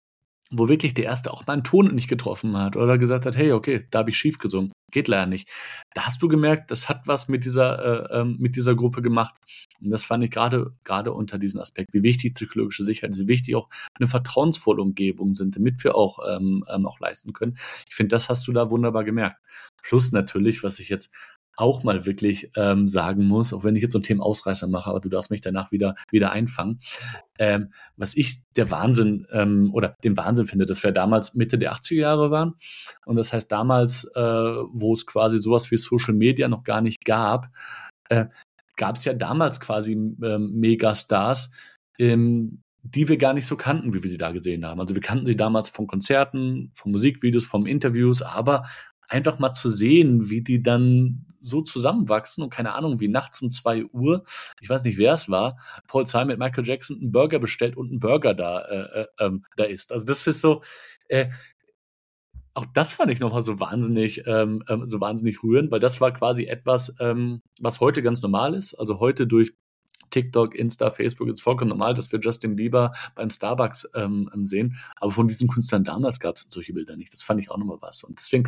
wo wirklich der Erste auch mal einen Ton nicht getroffen hat oder gesagt hat, hey, okay, da habe ich schief gesungen, geht leider nicht. Da hast du gemerkt, das hat was mit dieser, äh, ähm, mit dieser Gruppe gemacht. Und das fand ich gerade gerade unter diesem Aspekt, wie wichtig psychologische Sicherheit ist, wie wichtig auch eine vertrauensvolle Umgebung sind, damit wir auch, ähm, ähm, auch leisten können. Ich finde, das hast du da wunderbar gemerkt. Plus natürlich, was ich jetzt auch mal wirklich ähm, sagen muss, auch wenn ich jetzt so ein Thema Ausreißer mache, aber du darfst mich danach wieder, wieder einfangen. Ähm, was ich der Wahnsinn ähm, oder den Wahnsinn finde, dass wir damals Mitte der 80er Jahre waren. Und das heißt damals, äh, wo es quasi sowas wie Social Media noch gar nicht gab, äh, gab es ja damals quasi ähm, Megastars, ähm, die wir gar nicht so kannten, wie wir sie da gesehen haben. Also wir kannten sie damals von Konzerten, von Musikvideos, von Interviews, aber einfach mal zu sehen, wie die dann so zusammenwachsen und keine Ahnung, wie nachts um zwei Uhr, ich weiß nicht, wer es war, Paul Simon mit Michael Jackson einen Burger bestellt und ein Burger da, äh, äh, ähm, da ist. Also das ist so, äh, auch das fand ich nochmal so wahnsinnig, ähm, ähm, so wahnsinnig rührend, weil das war quasi etwas, ähm, was heute ganz normal ist. Also heute durch TikTok, Insta, Facebook ist vollkommen normal, dass wir Justin Bieber beim Starbucks ähm sehen. Aber von diesen Künstlern damals gab es solche Bilder nicht. Das fand ich auch nochmal was. Und deswegen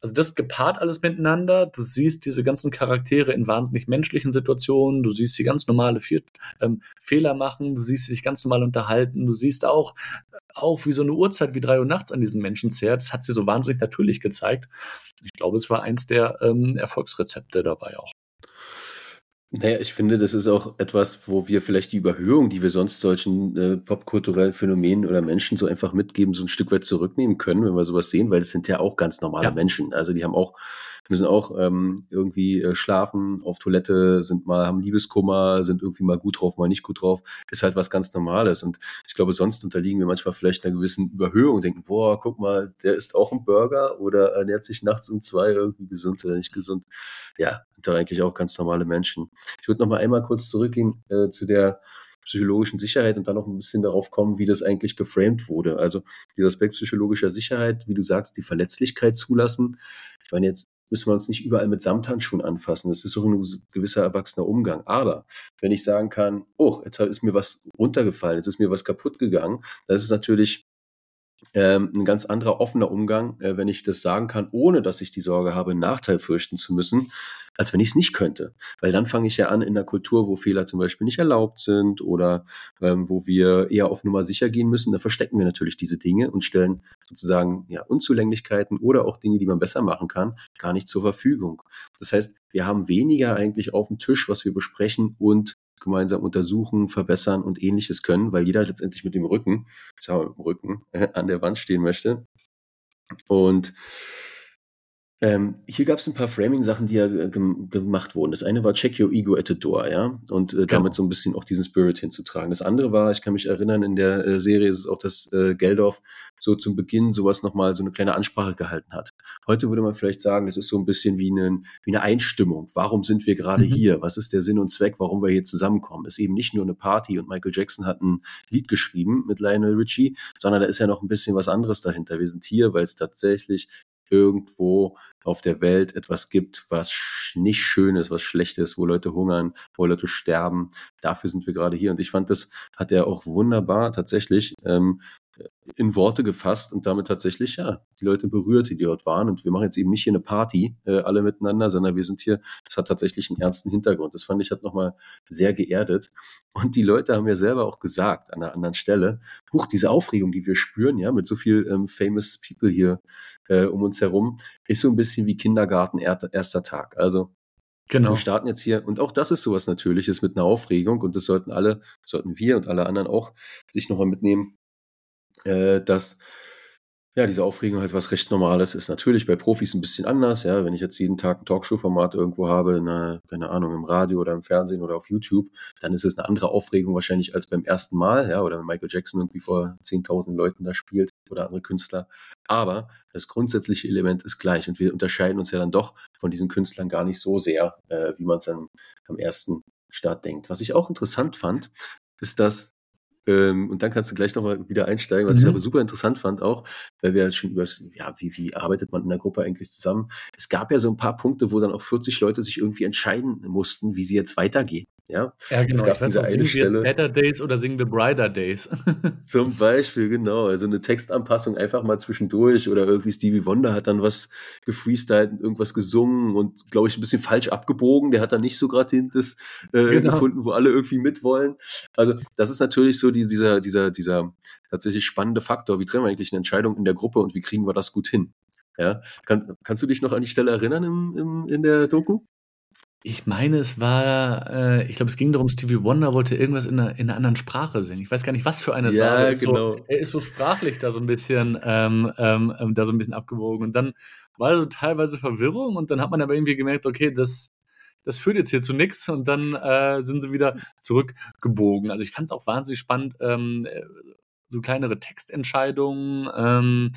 also das gepaart alles miteinander. Du siehst diese ganzen Charaktere in wahnsinnig menschlichen Situationen. Du siehst sie ganz normale Vier ähm, Fehler machen. Du siehst sie sich ganz normal unterhalten. Du siehst auch, auch wie so eine Uhrzeit wie drei Uhr nachts an diesen Menschen zehrt. Das hat sie so wahnsinnig natürlich gezeigt. Ich glaube, es war eins der ähm, Erfolgsrezepte dabei auch. Naja, ich finde, das ist auch etwas, wo wir vielleicht die Überhöhung, die wir sonst solchen äh, popkulturellen Phänomenen oder Menschen so einfach mitgeben, so ein Stück weit zurücknehmen können, wenn wir sowas sehen, weil es sind ja auch ganz normale ja. Menschen. Also die haben auch müssen auch ähm, irgendwie äh, schlafen, auf Toilette, sind mal, haben Liebeskummer, sind irgendwie mal gut drauf, mal nicht gut drauf. Ist halt was ganz Normales. Und ich glaube, sonst unterliegen wir manchmal vielleicht einer gewissen Überhöhung, denken, boah, guck mal, der isst auch einen Burger oder ernährt sich nachts um zwei irgendwie gesund oder nicht gesund. Ja, sind doch eigentlich auch ganz normale Menschen. Ich würde noch mal einmal kurz zurückgehen äh, zu der psychologischen Sicherheit und dann noch ein bisschen darauf kommen, wie das eigentlich geframed wurde. Also dieser Aspekt psychologischer Sicherheit, wie du sagst, die Verletzlichkeit zulassen. Ich meine jetzt müssen wir uns nicht überall mit Samthandschuhen anfassen. Das ist so ein gewisser erwachsener Umgang. Aber wenn ich sagen kann, oh, jetzt ist mir was runtergefallen, jetzt ist mir was kaputt gegangen, das ist natürlich ähm, ein ganz anderer offener Umgang, äh, wenn ich das sagen kann, ohne dass ich die Sorge habe, einen Nachteil fürchten zu müssen, als wenn ich es nicht könnte. Weil dann fange ich ja an in einer Kultur, wo Fehler zum Beispiel nicht erlaubt sind oder ähm, wo wir eher auf Nummer sicher gehen müssen, da verstecken wir natürlich diese Dinge und stellen sozusagen ja, Unzulänglichkeiten oder auch Dinge, die man besser machen kann, gar nicht zur Verfügung. Das heißt, wir haben weniger eigentlich auf dem Tisch, was wir besprechen und gemeinsam untersuchen, verbessern und ähnliches können, weil jeder letztendlich mit dem Rücken, sagen wir, mit dem Rücken an der Wand stehen möchte. Und ähm, hier gab es ein paar Framing-Sachen, die ja äh, gemacht wurden. Das eine war Check Your Ego at the Door, ja, und äh, genau. damit so ein bisschen auch diesen Spirit hinzutragen. Das andere war, ich kann mich erinnern, in der äh, Serie ist es auch, dass äh, Geldorf so zum Beginn sowas nochmal so eine kleine Ansprache gehalten hat. Heute würde man vielleicht sagen, das ist so ein bisschen wie, eine, wie eine Einstimmung. Warum sind wir gerade mhm. hier? Was ist der Sinn und Zweck, warum wir hier zusammenkommen? Es ist eben nicht nur eine Party und Michael Jackson hat ein Lied geschrieben mit Lionel Richie, sondern da ist ja noch ein bisschen was anderes dahinter. Wir sind hier, weil es tatsächlich irgendwo auf der Welt etwas gibt, was nicht schön ist, was schlecht ist, wo Leute hungern, wo Leute sterben. Dafür sind wir gerade hier. Und ich fand, das hat er auch wunderbar tatsächlich ähm, in Worte gefasst und damit tatsächlich, ja, die Leute berührt, die dort waren. Und wir machen jetzt eben nicht hier eine Party, äh, alle miteinander, sondern wir sind hier, das hat tatsächlich einen ernsten Hintergrund. Das fand ich hat nochmal sehr geerdet. Und die Leute haben ja selber auch gesagt an einer anderen Stelle, huch, diese Aufregung, die wir spüren, ja, mit so viel ähm, famous people hier äh, um uns herum, ist so ein bisschen wie Kindergarten erster Tag. Also Genau. Wir starten jetzt hier, und auch das ist sowas Natürliches mit einer Aufregung, und das sollten alle, sollten wir und alle anderen auch sich nochmal mitnehmen, äh, dass ja, diese Aufregung halt was recht Normales ist. Natürlich bei Profis ein bisschen anders, ja. Wenn ich jetzt jeden Tag ein Talkshow-Format irgendwo habe, eine, keine Ahnung, im Radio oder im Fernsehen oder auf YouTube, dann ist es eine andere Aufregung wahrscheinlich als beim ersten Mal, ja, oder wenn Michael Jackson irgendwie vor 10.000 Leuten da spielt oder andere Künstler. Aber das grundsätzliche Element ist gleich und wir unterscheiden uns ja dann doch von diesen Künstlern gar nicht so sehr, äh, wie man es dann am ersten Start denkt. Was ich auch interessant fand, ist, dass ähm, und dann kannst du gleich nochmal wieder einsteigen, was mhm. ich aber super interessant fand auch, weil wir schon über ja, wie, wie arbeitet man in der Gruppe eigentlich zusammen? Es gab ja so ein paar Punkte, wo dann auch 40 Leute sich irgendwie entscheiden mussten, wie sie jetzt weitergehen. Ja, ja genau. Es gab ich weiß, diese eine singen wir Better Days oder singen wir Brighter Days? zum Beispiel, genau. Also eine Textanpassung einfach mal zwischendurch oder irgendwie Stevie Wonder hat dann was gefreestylt, irgendwas gesungen und glaube ich ein bisschen falsch abgebogen. Der hat dann nicht so gerade das äh, genau. gefunden, wo alle irgendwie mitwollen. Also das ist natürlich so die, dieser, dieser, dieser tatsächlich spannende Faktor. Wie treffen wir eigentlich eine Entscheidung in der Gruppe und wie kriegen wir das gut hin? Ja, Kann, kannst du dich noch an die Stelle erinnern im, im, in der Doku? Ich meine, es war, äh, ich glaube, es ging darum, Stevie Wonder wollte irgendwas in einer, in einer anderen Sprache singen. Ich weiß gar nicht, was für eine es ja, war. Er ist, genau. so, er ist so sprachlich da so ein bisschen, ähm, ähm, ähm, da so ein bisschen abgewogen. Und dann war so teilweise Verwirrung und dann hat man aber irgendwie gemerkt, okay, das, das führt jetzt hier zu nichts und dann äh, sind sie wieder zurückgebogen. Also ich fand es auch wahnsinnig spannend, ähm, äh, so kleinere Textentscheidungen, ähm,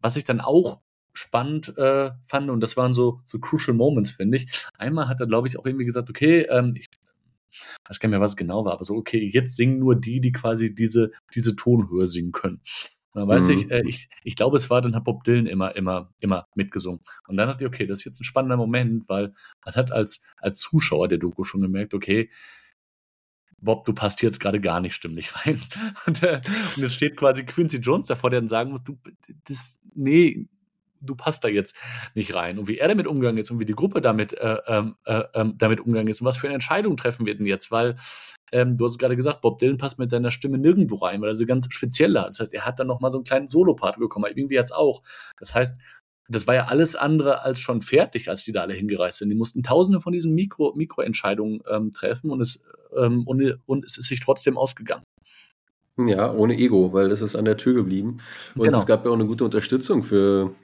was ich dann auch spannend äh, fand und das waren so, so crucial Moments, finde ich. Einmal hat er, glaube ich, auch irgendwie gesagt, okay, ähm, ich weiß gar nicht mehr, was genau war, aber so, okay, jetzt singen nur die, die quasi diese, diese Tonhöhe singen können. dann weiß mhm. ich, äh, ich, ich glaube, es war, dann hat Bob Dylan immer, immer, immer mitgesungen. Und dann dachte ich, okay, das ist jetzt ein spannender Moment, weil man hat als, als Zuschauer der Doku schon gemerkt, okay, Bob, du passt hier jetzt gerade gar nicht stimmlich rein. Und, äh, und jetzt steht quasi Quincy Jones davor, der dann sagen muss, du, das, nee, du passt da jetzt nicht rein. Und wie er damit umgegangen ist und wie die Gruppe damit, äh, ähm, äh, äh, damit umgegangen ist und was für eine Entscheidung treffen wir denn jetzt, weil ähm, du hast gerade gesagt, Bob Dylan passt mit seiner Stimme nirgendwo rein, weil er sie ganz speziell hat. Das heißt, er hat dann nochmal so einen kleinen Solopart bekommen, irgendwie jetzt auch. Das heißt, das war ja alles andere als schon fertig, als die da alle hingereist sind. Die mussten tausende von diesen Mikro, Mikroentscheidungen ähm, treffen und es, ähm, und, und es ist sich trotzdem ausgegangen. Ja, ohne Ego, weil das ist an der Tür geblieben. Und genau. es gab ja auch eine gute Unterstützung für,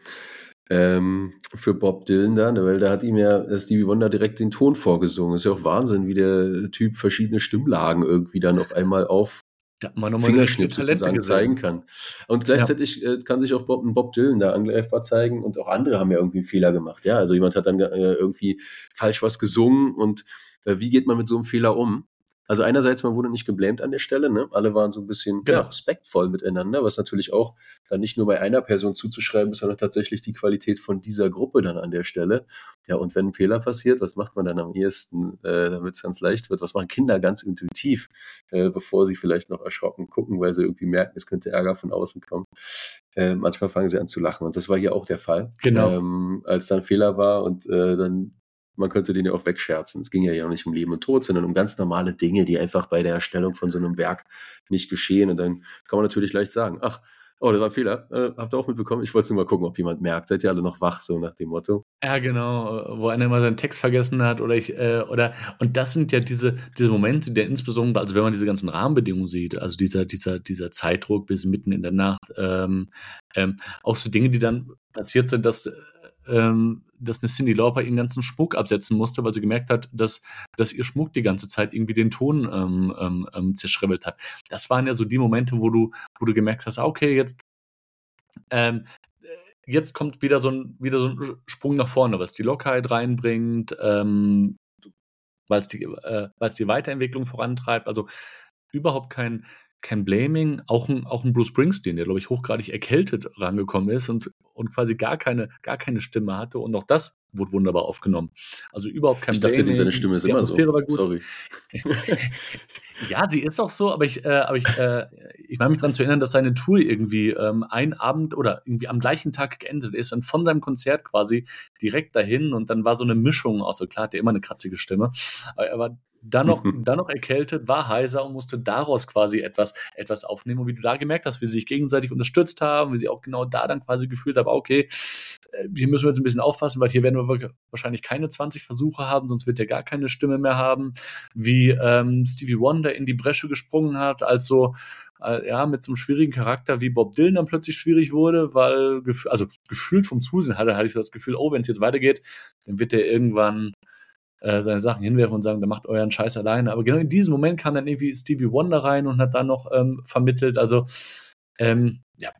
ähm, für Bob Dylan da, ne, weil da hat ihm ja Stevie Wonder direkt den Ton vorgesungen. Ist ja auch Wahnsinn, wie der Typ verschiedene Stimmlagen irgendwie dann auf einmal auf Fingerschnitt sozusagen zeigen kann. Und gleichzeitig ja. äh, kann sich auch Bob, Bob Dylan da angreifbar zeigen und auch andere haben ja irgendwie einen Fehler gemacht. Ja, also jemand hat dann äh, irgendwie falsch was gesungen und äh, wie geht man mit so einem Fehler um? Also einerseits, man wurde nicht geblämt an der Stelle, ne? Alle waren so ein bisschen genau. ja, respektvoll miteinander, was natürlich auch dann nicht nur bei einer Person zuzuschreiben ist, sondern tatsächlich die Qualität von dieser Gruppe dann an der Stelle. Ja, und wenn ein Fehler passiert, was macht man dann am ehesten, äh, damit es ganz leicht wird? Was machen Kinder ganz intuitiv, äh, bevor sie vielleicht noch erschrocken gucken, weil sie irgendwie merken, es könnte Ärger von außen kommen. Äh, manchmal fangen sie an zu lachen. Und das war hier auch der Fall. Genau. Ähm, als dann Fehler war und äh, dann man könnte den ja auch wegscherzen. Es ging ja ja nicht um Leben und Tod, sondern um ganz normale Dinge, die einfach bei der Erstellung von so einem Werk nicht geschehen. Und dann kann man natürlich leicht sagen, ach, oh, das war ein Fehler. Äh, habt ihr auch mitbekommen? Ich wollte nur mal gucken, ob jemand merkt. Seid ihr alle noch wach, so nach dem Motto? Ja, genau. Wo einer mal seinen Text vergessen hat oder ich, äh, oder, und das sind ja diese, diese Momente, der insbesondere, also wenn man diese ganzen Rahmenbedingungen sieht, also dieser, dieser, dieser Zeitdruck bis mitten in der Nacht, ähm, ähm, auch so Dinge, die dann passiert sind, dass ähm, dass eine Cindy Lauper ihren ganzen Schmuck absetzen musste, weil sie gemerkt hat, dass, dass ihr Schmuck die ganze Zeit irgendwie den Ton ähm, ähm, ähm zerschribbelt hat. Das waren ja so die Momente, wo du, wo du gemerkt hast, ah, okay, jetzt, ähm, äh, jetzt kommt wieder so ein, wieder so ein Sprung nach vorne, was die Lockheit reinbringt, ähm, weil es die, äh, die Weiterentwicklung vorantreibt. Also überhaupt kein, kein Blaming, auch ein, auch ein Bruce Springsteen, der, glaube ich, hochgradig erkältet rangekommen ist und, und quasi gar keine, gar keine Stimme hatte. Und auch das wurde wunderbar aufgenommen. Also überhaupt kein ich Blaming. Ich dachte, seine Stimme ist immer so. War gut. Sorry. Ja, sie ist auch so, aber ich, äh, aber ich, äh, ich meine mich daran zu erinnern, dass seine Tour irgendwie ähm, ein Abend oder irgendwie am gleichen Tag geendet ist und von seinem Konzert quasi direkt dahin und dann war so eine Mischung, auch so klar, hat er immer eine kratzige Stimme, aber er war dann noch, dann noch erkältet, war heiser und musste daraus quasi etwas, etwas aufnehmen. Und wie du da gemerkt hast, wie sie sich gegenseitig unterstützt haben, wie sie auch genau da dann quasi gefühlt haben, okay, äh, hier müssen wir jetzt ein bisschen aufpassen, weil hier werden wir wahrscheinlich keine 20 Versuche haben, sonst wird er gar keine Stimme mehr haben. Wie ähm, Stevie Wonder in die Bresche gesprungen hat, also äh, ja, mit so einem schwierigen Charakter wie Bob Dylan dann plötzlich schwierig wurde, weil, also gefühlt vom Zusehen hatte, hatte ich so das Gefühl, oh, wenn es jetzt weitergeht, dann wird er irgendwann äh, seine Sachen hinwerfen und sagen, dann macht euren Scheiß alleine. Aber genau in diesem Moment kam dann irgendwie Stevie Wonder rein und hat dann noch ähm, vermittelt. Also ähm, ja,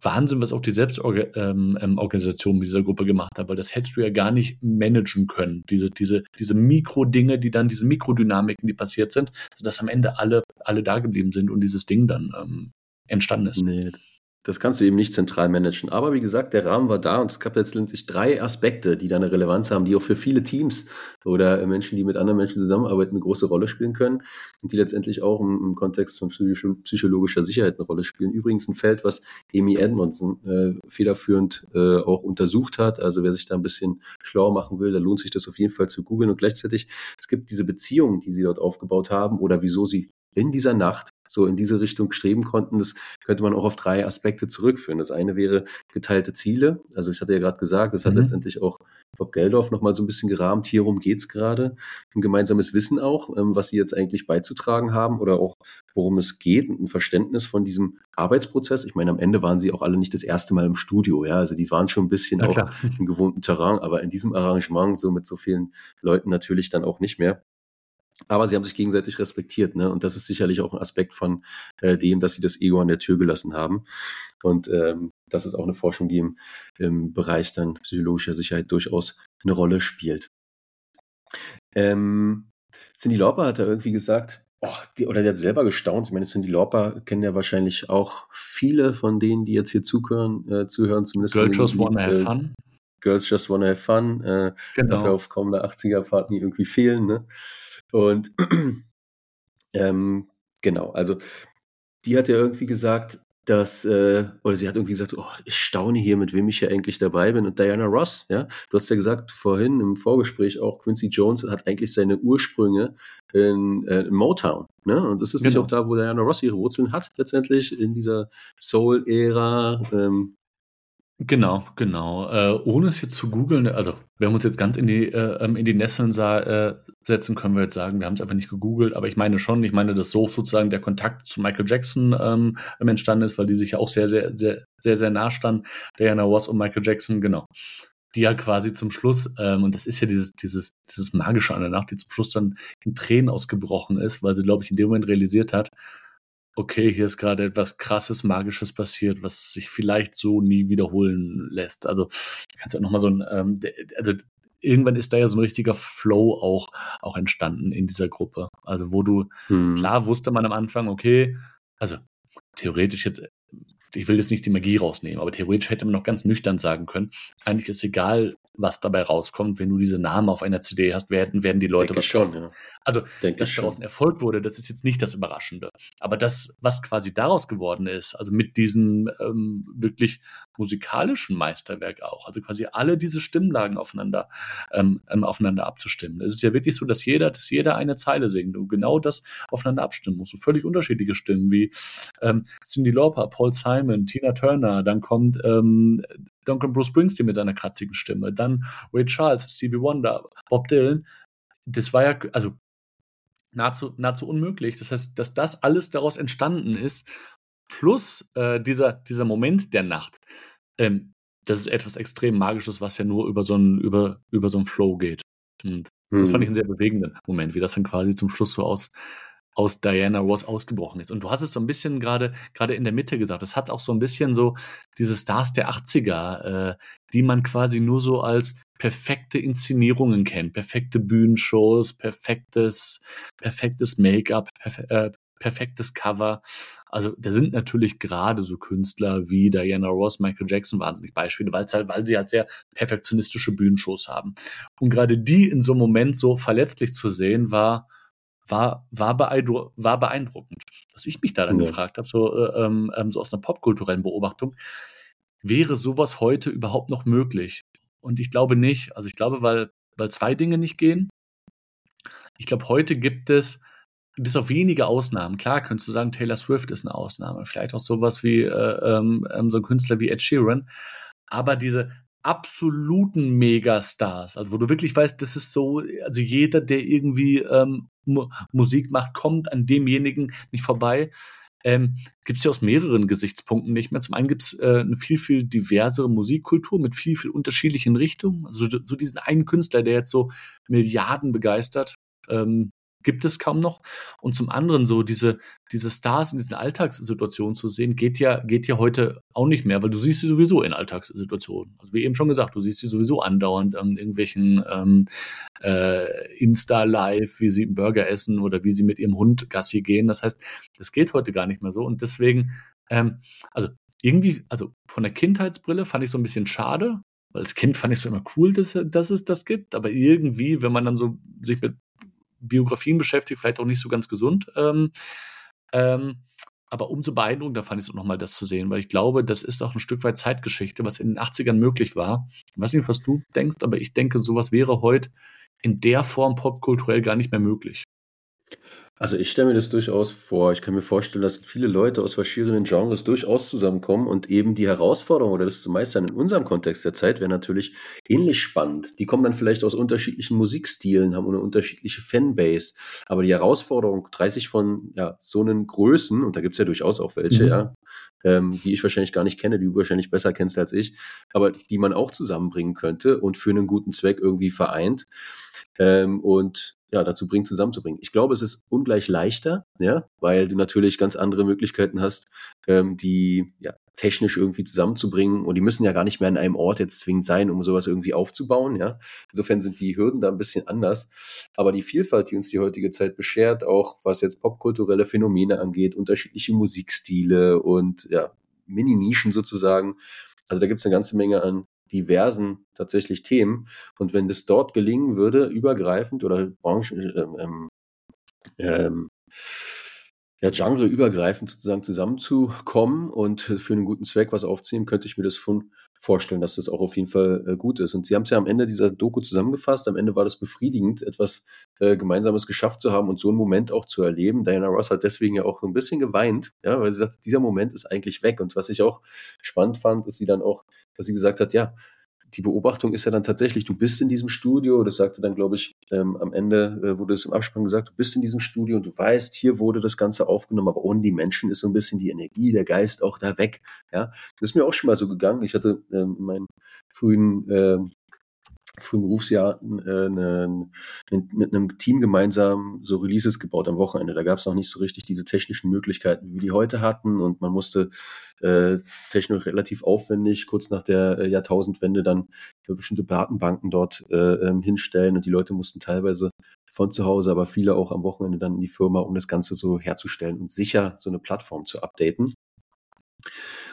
Wahnsinn, was auch die Selbstorganisation ähm, ähm dieser Gruppe gemacht hat, weil das hättest du ja gar nicht managen können. Diese, diese, diese Mikro-Dinge, die dann, diese Mikrodynamiken, die passiert sind, sodass am Ende alle, alle da geblieben sind und dieses Ding dann ähm, entstanden ist. Nee, das kannst du eben nicht zentral managen. Aber wie gesagt, der Rahmen war da und es gab letztendlich drei Aspekte, die da eine Relevanz haben, die auch für viele Teams oder Menschen, die mit anderen Menschen zusammenarbeiten, eine große Rolle spielen können und die letztendlich auch im, im Kontext von psychologischer Sicherheit eine Rolle spielen. Übrigens ein Feld, was Amy Edmondson äh, federführend äh, auch untersucht hat. Also wer sich da ein bisschen schlauer machen will, da lohnt sich das auf jeden Fall zu googeln. Und gleichzeitig, es gibt diese Beziehungen, die sie dort aufgebaut haben oder wieso sie in dieser Nacht so in diese Richtung streben konnten, das könnte man auch auf drei Aspekte zurückführen. Das eine wäre geteilte Ziele. Also ich hatte ja gerade gesagt, das hat mhm. letztendlich auch Bob Geldorf nochmal so ein bisschen gerahmt. Hierum geht's gerade. Ein gemeinsames Wissen auch, ähm, was sie jetzt eigentlich beizutragen haben oder auch worum es geht ein Verständnis von diesem Arbeitsprozess. Ich meine, am Ende waren sie auch alle nicht das erste Mal im Studio, ja. Also die waren schon ein bisschen auch im gewohnten Terrain, aber in diesem Arrangement so mit so vielen Leuten natürlich dann auch nicht mehr. Aber sie haben sich gegenseitig respektiert, ne? Und das ist sicherlich auch ein Aspekt von äh, dem, dass sie das Ego an der Tür gelassen haben. Und ähm, das ist auch eine Forschung, die im, im Bereich dann psychologischer Sicherheit durchaus eine Rolle spielt. Ähm, Cindy Lauper hat da irgendwie gesagt, oh, die, oder der hat selber gestaunt. Ich meine, Cindy Lauper kennen ja wahrscheinlich auch viele von denen, die jetzt hier zuhören, äh, zuhören zumindest. Girls Just Wanna Have Fun. Girls Just Wanna Have Fun. Äh, genau. Darf ja auf kommender 80er-Fahrt nie irgendwie fehlen, ne? Und ähm, genau, also die hat ja irgendwie gesagt, dass, äh, oder sie hat irgendwie gesagt, oh, ich staune hier, mit wem ich hier eigentlich dabei bin. Und Diana Ross, ja, du hast ja gesagt vorhin im Vorgespräch auch, Quincy Jones hat eigentlich seine Ursprünge in, äh, in Motown. Ne? Und das ist genau. nicht auch da, wo Diana Ross ihre Wurzeln hat, letztendlich in dieser Soul-Ära. Ähm, Genau, genau. Äh, ohne es jetzt zu googeln, also wenn wir uns jetzt ganz in die, äh, ähm, in die Nesseln äh, setzen, können wir jetzt sagen, wir haben es einfach nicht gegoogelt, aber ich meine schon, ich meine, dass so sozusagen der Kontakt zu Michael Jackson ähm, entstanden ist, weil die sich ja auch sehr, sehr, sehr, sehr, sehr nah standen, Diana Ross und Michael Jackson, genau. Die ja quasi zum Schluss, ähm, und das ist ja dieses, dieses, dieses Magische an der Nacht, die zum Schluss dann in Tränen ausgebrochen ist, weil sie, glaube ich, in dem Moment realisiert hat, okay, hier ist gerade etwas krasses, magisches passiert, was sich vielleicht so nie wiederholen lässt. Also kannst du auch nochmal so ein, ähm, also irgendwann ist da ja so ein richtiger Flow auch, auch entstanden in dieser Gruppe. Also wo du, hm. klar wusste man am Anfang, okay, also theoretisch jetzt ich will jetzt nicht die Magie rausnehmen, aber theoretisch hätte man noch ganz nüchtern sagen können, eigentlich ist egal, was dabei rauskommt, wenn du diese Namen auf einer CD hast, werden, werden die Leute Denke was schon. Ja. Also, Denke dass daraus ein Erfolg wurde, das ist jetzt nicht das Überraschende. Aber das, was quasi daraus geworden ist, also mit diesem ähm, wirklich musikalischen Meisterwerk auch, also quasi alle diese Stimmlagen aufeinander, ähm, ähm, aufeinander abzustimmen. Es ist ja wirklich so, dass jeder, dass jeder eine Zeile singt und genau das aufeinander abstimmen muss. So völlig unterschiedliche Stimmen wie ähm, Cindy Lauper, Paul Simon, Tina Turner, dann kommt ähm, Duncan Bruce Springsteen mit seiner kratzigen Stimme, dann Ray Charles, Stevie Wonder, Bob Dylan. Das war ja, also nahezu, nahezu unmöglich. Das heißt, dass das alles daraus entstanden ist, plus äh, dieser, dieser Moment der Nacht, ähm, das ist etwas extrem Magisches, was ja nur über so einen, über, über so einen Flow geht. Und hm. das fand ich einen sehr bewegenden Moment, wie das dann quasi zum Schluss so aus, aus Diana Ross ausgebrochen ist. Und du hast es so ein bisschen gerade gerade in der Mitte gesagt. Es hat auch so ein bisschen so diese Stars der 80er, äh, die man quasi nur so als perfekte Inszenierungen kennt, perfekte Bühnenshows, perfektes perfektes Make-up, perf äh, perfektes Cover. Also da sind natürlich gerade so Künstler wie Diana Ross, Michael Jackson wahnsinnig Beispiele, weil halt, weil sie halt sehr perfektionistische Bühnenshows haben. Und gerade die in so einem Moment so verletzlich zu sehen, war war, war, beeindru war beeindruckend. Was ich mich da dann ja. gefragt habe, so, äh, ähm, ähm, so aus einer popkulturellen Beobachtung, wäre sowas heute überhaupt noch möglich? Und ich glaube nicht. Also ich glaube, weil, weil zwei Dinge nicht gehen. Ich glaube, heute gibt es bis auf wenige Ausnahmen. Klar, könntest du sagen, Taylor Swift ist eine Ausnahme. Vielleicht auch sowas wie äh, ähm, ähm so ein Künstler wie Ed Sheeran. Aber diese absoluten Megastars, also wo du wirklich weißt, das ist so, also jeder, der irgendwie ähm, Musik macht, kommt an demjenigen nicht vorbei. Ähm, gibt es ja aus mehreren Gesichtspunkten nicht mehr. Zum einen gibt es äh, eine viel, viel diversere Musikkultur mit viel, viel unterschiedlichen Richtungen. Also so diesen einen Künstler, der jetzt so Milliarden begeistert, ähm, gibt es kaum noch. Und zum anderen so diese, diese Stars in diesen Alltagssituationen zu sehen, geht ja, geht ja heute auch nicht mehr, weil du siehst sie sowieso in Alltagssituationen. Also wie eben schon gesagt, du siehst sie sowieso andauernd an irgendwelchen ähm, äh, Insta-Live, wie sie einen Burger essen oder wie sie mit ihrem Hund Gassi gehen. Das heißt, das geht heute gar nicht mehr so. Und deswegen, ähm, also irgendwie, also von der Kindheitsbrille fand ich so ein bisschen schade, weil als Kind fand ich es so immer cool, dass, dass es das gibt, aber irgendwie, wenn man dann so sich mit Biografien beschäftigt, vielleicht auch nicht so ganz gesund. Ähm, ähm, aber umso beeindruckender fand ich es auch nochmal, das zu sehen, weil ich glaube, das ist auch ein Stück weit Zeitgeschichte, was in den 80ern möglich war. Ich weiß nicht, was du denkst, aber ich denke, sowas wäre heute in der Form popkulturell gar nicht mehr möglich. Also ich stelle mir das durchaus vor. Ich kann mir vorstellen, dass viele Leute aus verschiedenen Genres durchaus zusammenkommen und eben die Herausforderung oder das zu meistern in unserem Kontext der Zeit wäre natürlich ähnlich spannend. Die kommen dann vielleicht aus unterschiedlichen Musikstilen, haben eine unterschiedliche Fanbase. Aber die Herausforderung, 30 von ja, so einen Größen, und da gibt es ja durchaus auch welche, mhm. ja, ähm, die ich wahrscheinlich gar nicht kenne, die du wahrscheinlich besser kennst als ich, aber die man auch zusammenbringen könnte und für einen guten Zweck irgendwie vereint. Ähm, und ja, dazu bringt, zusammenzubringen. Ich glaube, es ist ungleich leichter, ja, weil du natürlich ganz andere Möglichkeiten hast, ähm, die ja, technisch irgendwie zusammenzubringen. Und die müssen ja gar nicht mehr an einem Ort jetzt zwingend sein, um sowas irgendwie aufzubauen, ja. Insofern sind die Hürden da ein bisschen anders. Aber die Vielfalt, die uns die heutige Zeit beschert, auch was jetzt popkulturelle Phänomene angeht, unterschiedliche Musikstile und ja, Mini-Nischen sozusagen. Also da gibt es eine ganze Menge an diversen tatsächlich Themen. Und wenn das dort gelingen würde, übergreifend oder Branchen, ähm, ähm, ähm ja, genreübergreifend sozusagen zusammenzukommen und für einen guten Zweck was aufzunehmen, könnte ich mir das schon vorstellen, dass das auch auf jeden Fall äh, gut ist. Und Sie haben es ja am Ende dieser Doku zusammengefasst. Am Ende war das befriedigend, etwas äh, Gemeinsames geschafft zu haben und so einen Moment auch zu erleben. Diana Ross hat deswegen ja auch so ein bisschen geweint, ja, weil sie sagt, dieser Moment ist eigentlich weg. Und was ich auch spannend fand, ist sie dann auch, dass sie gesagt hat, ja, die Beobachtung ist ja dann tatsächlich, du bist in diesem Studio, das sagte dann, glaube ich, ähm, am Ende äh, wurde es im Abspann gesagt, du bist in diesem Studio und du weißt, hier wurde das Ganze aufgenommen, aber ohne die Menschen ist so ein bisschen die Energie, der Geist auch da weg. Ja, das ist mir auch schon mal so gegangen. Ich hatte ähm, in meinen frühen äh, frühen Berufsjahr äh, ne, mit einem Team gemeinsam so Releases gebaut am Wochenende. Da gab es noch nicht so richtig diese technischen Möglichkeiten, wie die heute hatten und man musste äh, technisch relativ aufwendig kurz nach der äh, Jahrtausendwende dann bestimmte Datenbanken dort äh, ähm, hinstellen und die Leute mussten teilweise von zu Hause, aber viele auch am Wochenende dann in die Firma, um das Ganze so herzustellen und sicher so eine Plattform zu updaten.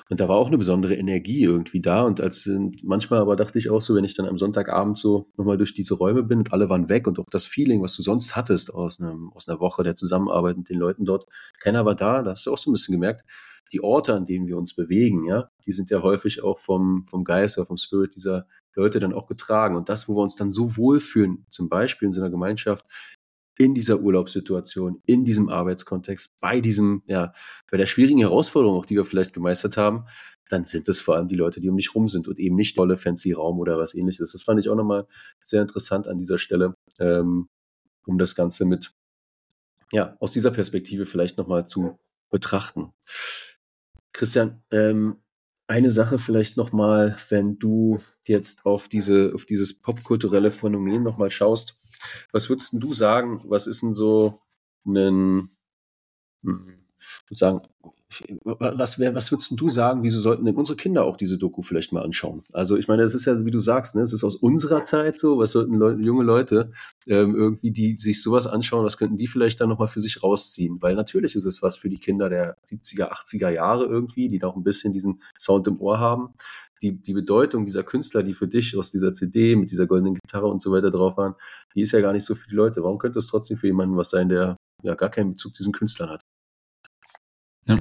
Und da war auch eine besondere Energie irgendwie da. Und als manchmal aber dachte ich auch so, wenn ich dann am Sonntagabend so nochmal durch diese Räume bin und alle waren weg und auch das Feeling, was du sonst hattest aus, einem, aus einer Woche der Zusammenarbeit mit den Leuten dort, keiner war da, da hast du auch so ein bisschen gemerkt, die Orte, an denen wir uns bewegen, ja, die sind ja häufig auch vom, vom Geist oder vom Spirit dieser Leute dann auch getragen. Und das, wo wir uns dann so wohlfühlen, zum Beispiel in so einer Gemeinschaft, in dieser Urlaubssituation, in diesem Arbeitskontext, bei diesem, ja, bei der schwierigen Herausforderung, auch die wir vielleicht gemeistert haben, dann sind es vor allem die Leute, die um dich rum sind und eben nicht tolle fancy Raum oder was ähnliches. Das fand ich auch nochmal sehr interessant an dieser Stelle, ähm, um das Ganze mit, ja, aus dieser Perspektive vielleicht nochmal zu betrachten. Christian, ähm, eine Sache vielleicht nochmal, wenn du jetzt auf diese, auf dieses popkulturelle Phänomen nochmal schaust, was würdest du sagen, was ist denn so ein, hm, sagen, was, was würdest du sagen, wieso sollten denn unsere Kinder auch diese Doku vielleicht mal anschauen? Also ich meine, es ist ja, wie du sagst, ne, es ist aus unserer Zeit so, was sollten Leute, junge Leute ähm, irgendwie, die sich sowas anschauen, was könnten die vielleicht dann nochmal für sich rausziehen? Weil natürlich ist es was für die Kinder der 70er, 80er Jahre irgendwie, die noch ein bisschen diesen Sound im Ohr haben. Die, die Bedeutung dieser Künstler, die für dich aus dieser CD mit dieser goldenen Gitarre und so weiter drauf waren, die ist ja gar nicht so für die Leute. Warum könnte es trotzdem für jemanden was sein, der ja gar keinen Bezug zu diesen Künstlern hat. Ja.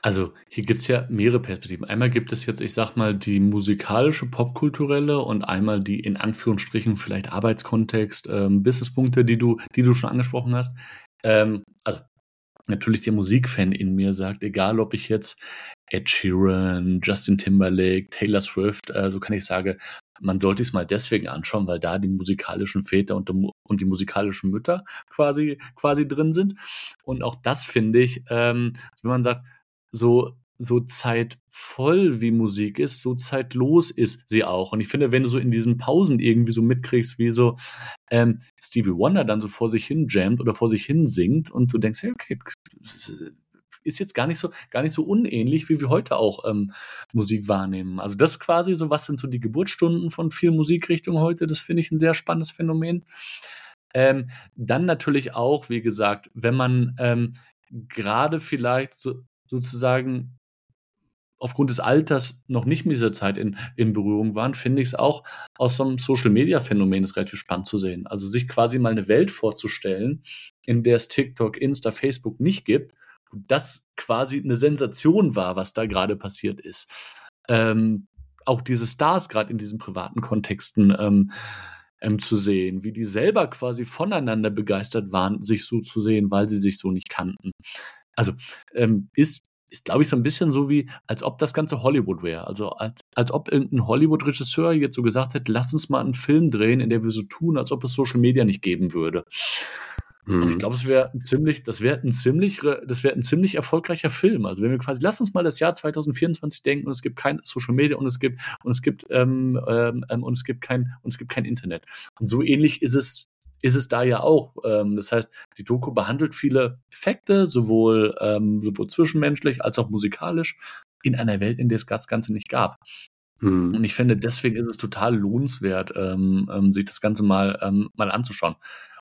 Also hier gibt es ja mehrere Perspektiven. Einmal gibt es jetzt, ich sag mal, die musikalische, popkulturelle und einmal die in Anführungsstrichen vielleicht Arbeitskontext, ähm, Businesspunkte, die du, die du schon angesprochen hast. Ähm, also natürlich der Musikfan in mir sagt, egal ob ich jetzt Ed Sheeran, Justin Timberlake, Taylor Swift, äh, so kann ich sagen, man sollte es mal deswegen anschauen, weil da die musikalischen Väter und, und die musikalischen Mütter quasi, quasi drin sind. Und auch das finde ich, ähm, wenn man sagt, so, so zeitvoll wie Musik ist, so zeitlos ist sie auch. Und ich finde, wenn du so in diesen Pausen irgendwie so mitkriegst, wie so ähm, Stevie Wonder dann so vor sich hin jammt oder vor sich hin singt und du denkst, hey, okay, ist jetzt gar nicht so, gar nicht so unähnlich, wie wir heute auch ähm, Musik wahrnehmen. Also das quasi so, was sind so die Geburtsstunden von viel Musikrichtung heute? Das finde ich ein sehr spannendes Phänomen. Ähm, dann natürlich auch, wie gesagt, wenn man ähm, gerade vielleicht so, sozusagen aufgrund des Alters noch nicht mit dieser Zeit in, in Berührung waren, finde ich es auch aus so einem Social-Media-Phänomen relativ spannend zu sehen. Also sich quasi mal eine Welt vorzustellen, in der es TikTok, Insta, Facebook nicht gibt das quasi eine Sensation war, was da gerade passiert ist. Ähm, auch diese Stars gerade in diesen privaten Kontexten ähm, ähm, zu sehen, wie die selber quasi voneinander begeistert waren, sich so zu sehen, weil sie sich so nicht kannten. Also ähm, ist, ist glaube ich, so ein bisschen so wie, als ob das ganze Hollywood wäre. Also als, als ob irgendein Hollywood-Regisseur jetzt so gesagt hätte, lass uns mal einen Film drehen, in der wir so tun, als ob es Social Media nicht geben würde. Mhm. Und ich mhm. glaube, es wäre ein ziemlich, das wäre ein ziemlich, das wäre ein ziemlich erfolgreicher Film. Also wenn wir quasi, lass uns mal das Jahr 2024 denken und es gibt kein Social Media und es gibt und es gibt ähm, ähm, ähm, und es gibt kein und es gibt kein Internet. Und so ähnlich ist es ist es da ja auch. Ähm, das heißt, die Doku behandelt viele Effekte, sowohl, ähm, sowohl zwischenmenschlich als auch musikalisch, in einer Welt, in der es das Ganze nicht gab. Mhm. Und ich finde, deswegen ist es total lohnenswert, ähm, ähm sich das Ganze mal, ähm, mal anzuschauen.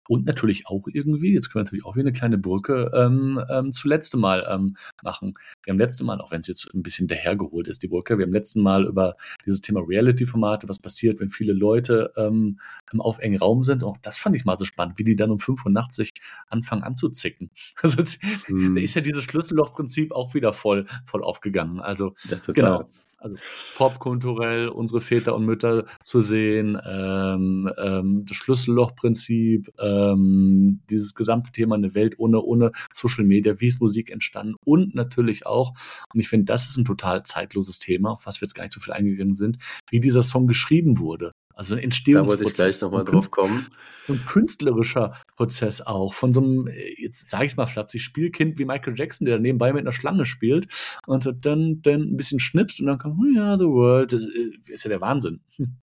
Und natürlich auch irgendwie, jetzt können wir natürlich auch wieder eine kleine Brücke ähm, ähm, zu letztem Mal ähm, machen. Wir haben letzte Mal, auch wenn es jetzt ein bisschen dahergeholt ist, die Brücke, wir haben letzten Mal über dieses Thema Reality-Formate, was passiert, wenn viele Leute ähm, auf engen Raum sind. Auch das fand ich mal so spannend, wie die dann um 85 anfangen anzuzicken. Also hm. da ist ja dieses Schlüsselloch-Prinzip auch wieder voll, voll aufgegangen. Also ja, genau also popkulturell unsere Väter und Mütter zu sehen, ähm, ähm, das Schlüssellochprinzip, ähm, dieses gesamte Thema eine Welt ohne, ohne Social Media, wie ist Musik entstanden und natürlich auch, und ich finde, das ist ein total zeitloses Thema, auf was wir jetzt gar nicht so viel eingegangen sind, wie dieser Song geschrieben wurde. Also ein Entstehungsprozess. Da wollte ich gleich nochmal drauf kommen. So ein künstlerischer Prozess auch. Von so einem, jetzt sage ich es mal flapsig, Spielkind wie Michael Jackson, der nebenbei mit einer Schlange spielt und dann, dann ein bisschen schnipst und dann kommt, oh ja, the world. Das äh, ist ja der Wahnsinn.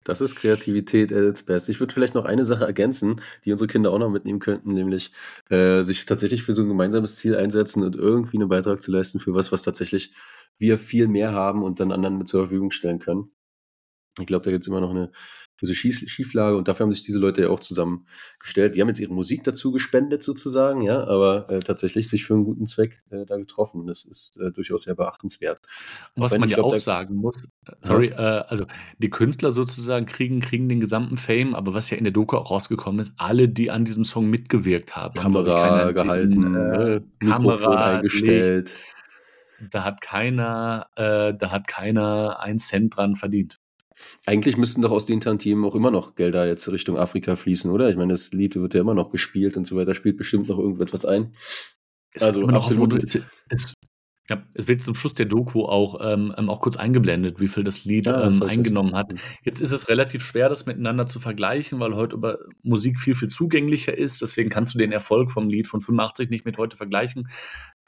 Das ist Kreativität at its best. Ich würde vielleicht noch eine Sache ergänzen, die unsere Kinder auch noch mitnehmen könnten, nämlich äh, sich tatsächlich für so ein gemeinsames Ziel einsetzen und irgendwie einen Beitrag zu leisten für was, was tatsächlich wir viel mehr haben und dann anderen mit zur Verfügung stellen können. Ich glaube, da gibt es immer noch eine diese Schieflage und dafür haben sich diese Leute ja auch zusammengestellt. Die haben jetzt ihre Musik dazu gespendet sozusagen, ja, aber äh, tatsächlich sich für einen guten Zweck äh, da getroffen. Das ist äh, durchaus sehr beachtenswert. Was man ja auch sagen muss, äh, sorry, ja. Äh, also die Künstler sozusagen kriegen, kriegen den gesamten Fame, aber was ja in der Doku auch rausgekommen ist, alle, die an diesem Song mitgewirkt haben, Kamera haben, gehalten, äh, Kamera eingestellt. Licht, da hat keiner, da hat keiner einen Cent dran verdient. Eigentlich müssten doch aus den Tantiemen auch immer noch Gelder jetzt Richtung Afrika fließen, oder? Ich meine, das Lied wird ja immer noch gespielt und so weiter, spielt bestimmt noch irgendetwas ein. Es also absolut. Noch, es, ja, es wird zum Schluss der Doku auch, ähm, ähm, auch kurz eingeblendet, wie viel das Lied ja, das ähm, eingenommen hat. Jetzt ist es relativ schwer, das miteinander zu vergleichen, weil heute über Musik viel, viel zugänglicher ist. Deswegen kannst du den Erfolg vom Lied von 85 nicht mit heute vergleichen.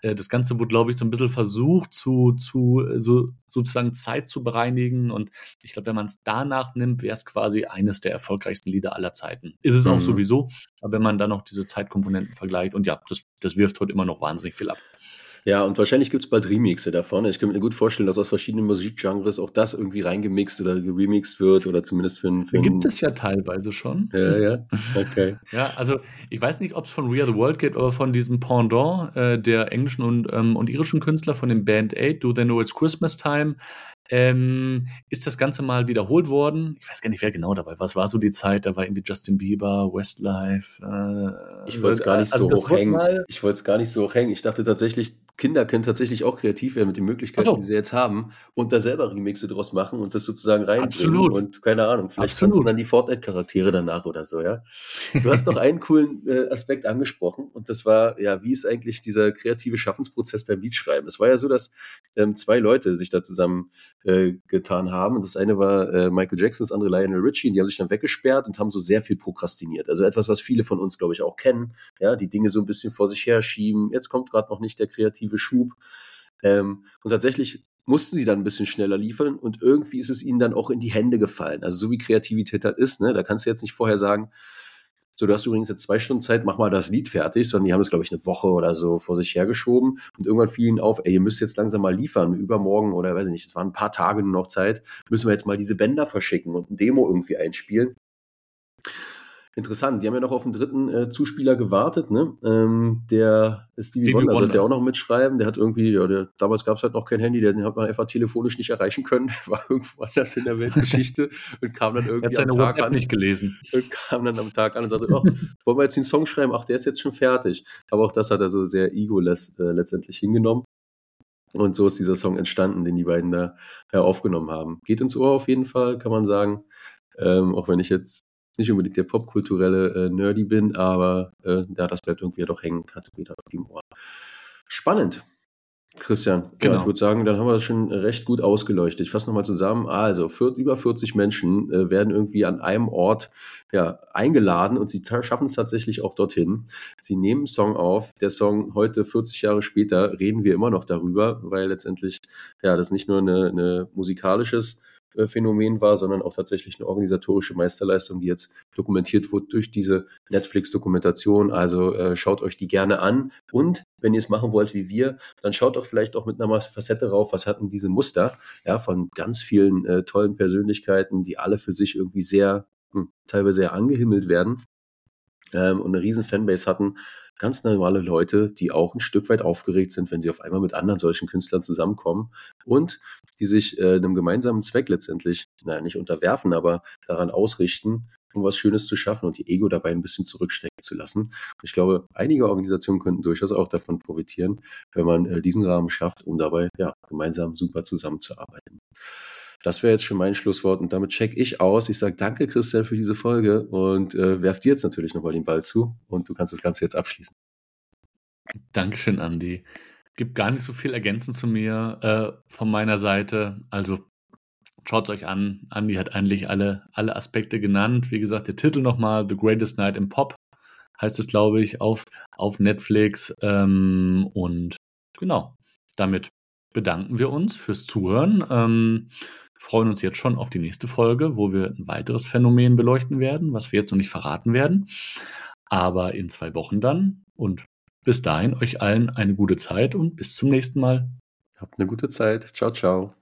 Äh, das Ganze wurde, glaube ich, so ein bisschen versucht, zu, zu äh, so, sozusagen Zeit zu bereinigen. Und ich glaube, wenn man es danach nimmt, wäre es quasi eines der erfolgreichsten Lieder aller Zeiten. Ist es mhm. auch sowieso, aber wenn man dann noch diese Zeitkomponenten vergleicht, und ja, das, das wirft heute immer noch wahnsinnig viel ab. Ja, und wahrscheinlich gibt es bald Remixe davon. Ich könnte mir gut vorstellen, dass aus verschiedenen Musikgenres auch das irgendwie reingemixt oder geremixt wird oder zumindest für einen. Für gibt es ja teilweise schon. Ja, ja, okay. ja, also ich weiß nicht, ob es von We Are the World geht oder von diesem Pendant äh, der englischen und, ähm, und irischen Künstler von dem Band 8, Do They Know It's Christmas Time. ähm, ist das Ganze mal wiederholt worden. Ich weiß gar nicht, wer genau dabei war. Was war so die Zeit? Da war irgendwie Justin Bieber, Westlife. Äh, ich wollte es gar nicht also so hoch hängen. Ich wollte es gar nicht so hoch hängen. Ich dachte tatsächlich, Kinder können tatsächlich auch kreativ werden mit den Möglichkeiten, so. die sie jetzt haben und da selber Remixe draus machen und das sozusagen reinbringen. Absolut. Und keine Ahnung, vielleicht Absolut. tanzen dann die Fortnite-Charaktere danach oder so, ja. Du hast noch einen coolen äh, Aspekt angesprochen und das war, ja, wie ist eigentlich dieser kreative Schaffensprozess beim Liedschreiben? Es war ja so, dass ähm, zwei Leute sich da zusammen äh, getan haben. Und das eine war äh, Michael Jackson, das andere Lionel Richie. Und die haben sich dann weggesperrt und haben so sehr viel prokrastiniert. Also etwas, was viele von uns, glaube ich, auch kennen. Ja, die Dinge so ein bisschen vor sich her schieben. Jetzt kommt gerade noch nicht der kreative Schub. Ähm, und tatsächlich mussten sie dann ein bisschen schneller liefern und irgendwie ist es ihnen dann auch in die Hände gefallen. Also so wie Kreativität halt ist, ne? Da kannst du jetzt nicht vorher sagen, so, du hast übrigens jetzt zwei Stunden Zeit, mach mal das Lied fertig, sondern die haben es, glaube ich, eine Woche oder so vor sich hergeschoben und irgendwann fiel ihnen auf, ey, ihr müsst jetzt langsam mal liefern, übermorgen oder weiß ich nicht, es waren ein paar Tage nur noch Zeit, müssen wir jetzt mal diese Bänder verschicken und ein Demo irgendwie einspielen interessant. Die haben ja noch auf den dritten äh, Zuspieler gewartet, ne? Ähm, der Stevie, Stevie Wonder, Wonder sollte ja auch noch mitschreiben. Der hat irgendwie, ja, der, damals gab es halt noch kein Handy, den hat man einfach telefonisch nicht erreichen können. Der war irgendwo anders in der Weltgeschichte und kam dann irgendwie am Tag an. nicht gelesen. Und kam dann am Tag an und sagte, oh, wollen wir jetzt den Song schreiben? Ach, der ist jetzt schon fertig. Aber auch das hat er so sehr ego äh, letztendlich hingenommen. Und so ist dieser Song entstanden, den die beiden da ja, aufgenommen haben. Geht ins Ohr auf jeden Fall, kann man sagen. Ähm, auch wenn ich jetzt nicht unbedingt der popkulturelle äh, Nerdy bin, aber äh, ja, das bleibt irgendwie doch hängen, Kategorie auf dem Ohr. Spannend. Christian, genau. Ja, ich würde sagen, dann haben wir das schon recht gut ausgeleuchtet. Ich fasse nochmal zusammen. Also, für, über 40 Menschen äh, werden irgendwie an einem Ort ja, eingeladen und sie schaffen es tatsächlich auch dorthin. Sie nehmen einen Song auf. Der Song heute, 40 Jahre später, reden wir immer noch darüber, weil letztendlich ja das nicht nur eine, eine musikalisches äh, Phänomen war, sondern auch tatsächlich eine organisatorische Meisterleistung, die jetzt dokumentiert wurde durch diese Netflix-Dokumentation. Also äh, schaut euch die gerne an. Und wenn ihr es machen wollt wie wir, dann schaut doch vielleicht auch mit einer Facette rauf, was hatten diese Muster ja, von ganz vielen äh, tollen Persönlichkeiten, die alle für sich irgendwie sehr, hm, teilweise sehr angehimmelt werden ähm, und eine riesen Fanbase hatten, ganz normale Leute, die auch ein Stück weit aufgeregt sind, wenn sie auf einmal mit anderen solchen Künstlern zusammenkommen und die sich äh, einem gemeinsamen Zweck letztendlich, naja, nicht unterwerfen, aber daran ausrichten, um was Schönes zu schaffen und die Ego dabei ein bisschen zurückstecken zu lassen. Ich glaube, einige Organisationen könnten durchaus auch davon profitieren, wenn man äh, diesen Rahmen schafft, um dabei ja, gemeinsam super zusammenzuarbeiten. Das wäre jetzt schon mein Schlusswort und damit check ich aus. Ich sage danke, Christian, für diese Folge und äh, werf dir jetzt natürlich nochmal den Ball zu und du kannst das Ganze jetzt abschließen. Dankeschön, Andi. Gibt gar nicht so viel ergänzend zu mir äh, von meiner Seite. Also schaut es euch an. Andi hat eigentlich alle, alle Aspekte genannt. Wie gesagt, der Titel nochmal, The Greatest Night im Pop, heißt es, glaube ich, auf, auf Netflix. Ähm, und genau, damit bedanken wir uns fürs Zuhören. Ähm, freuen uns jetzt schon auf die nächste Folge, wo wir ein weiteres Phänomen beleuchten werden, was wir jetzt noch nicht verraten werden. Aber in zwei Wochen dann. Und bis dahin euch allen eine gute Zeit und bis zum nächsten Mal. Habt eine gute Zeit. Ciao, ciao.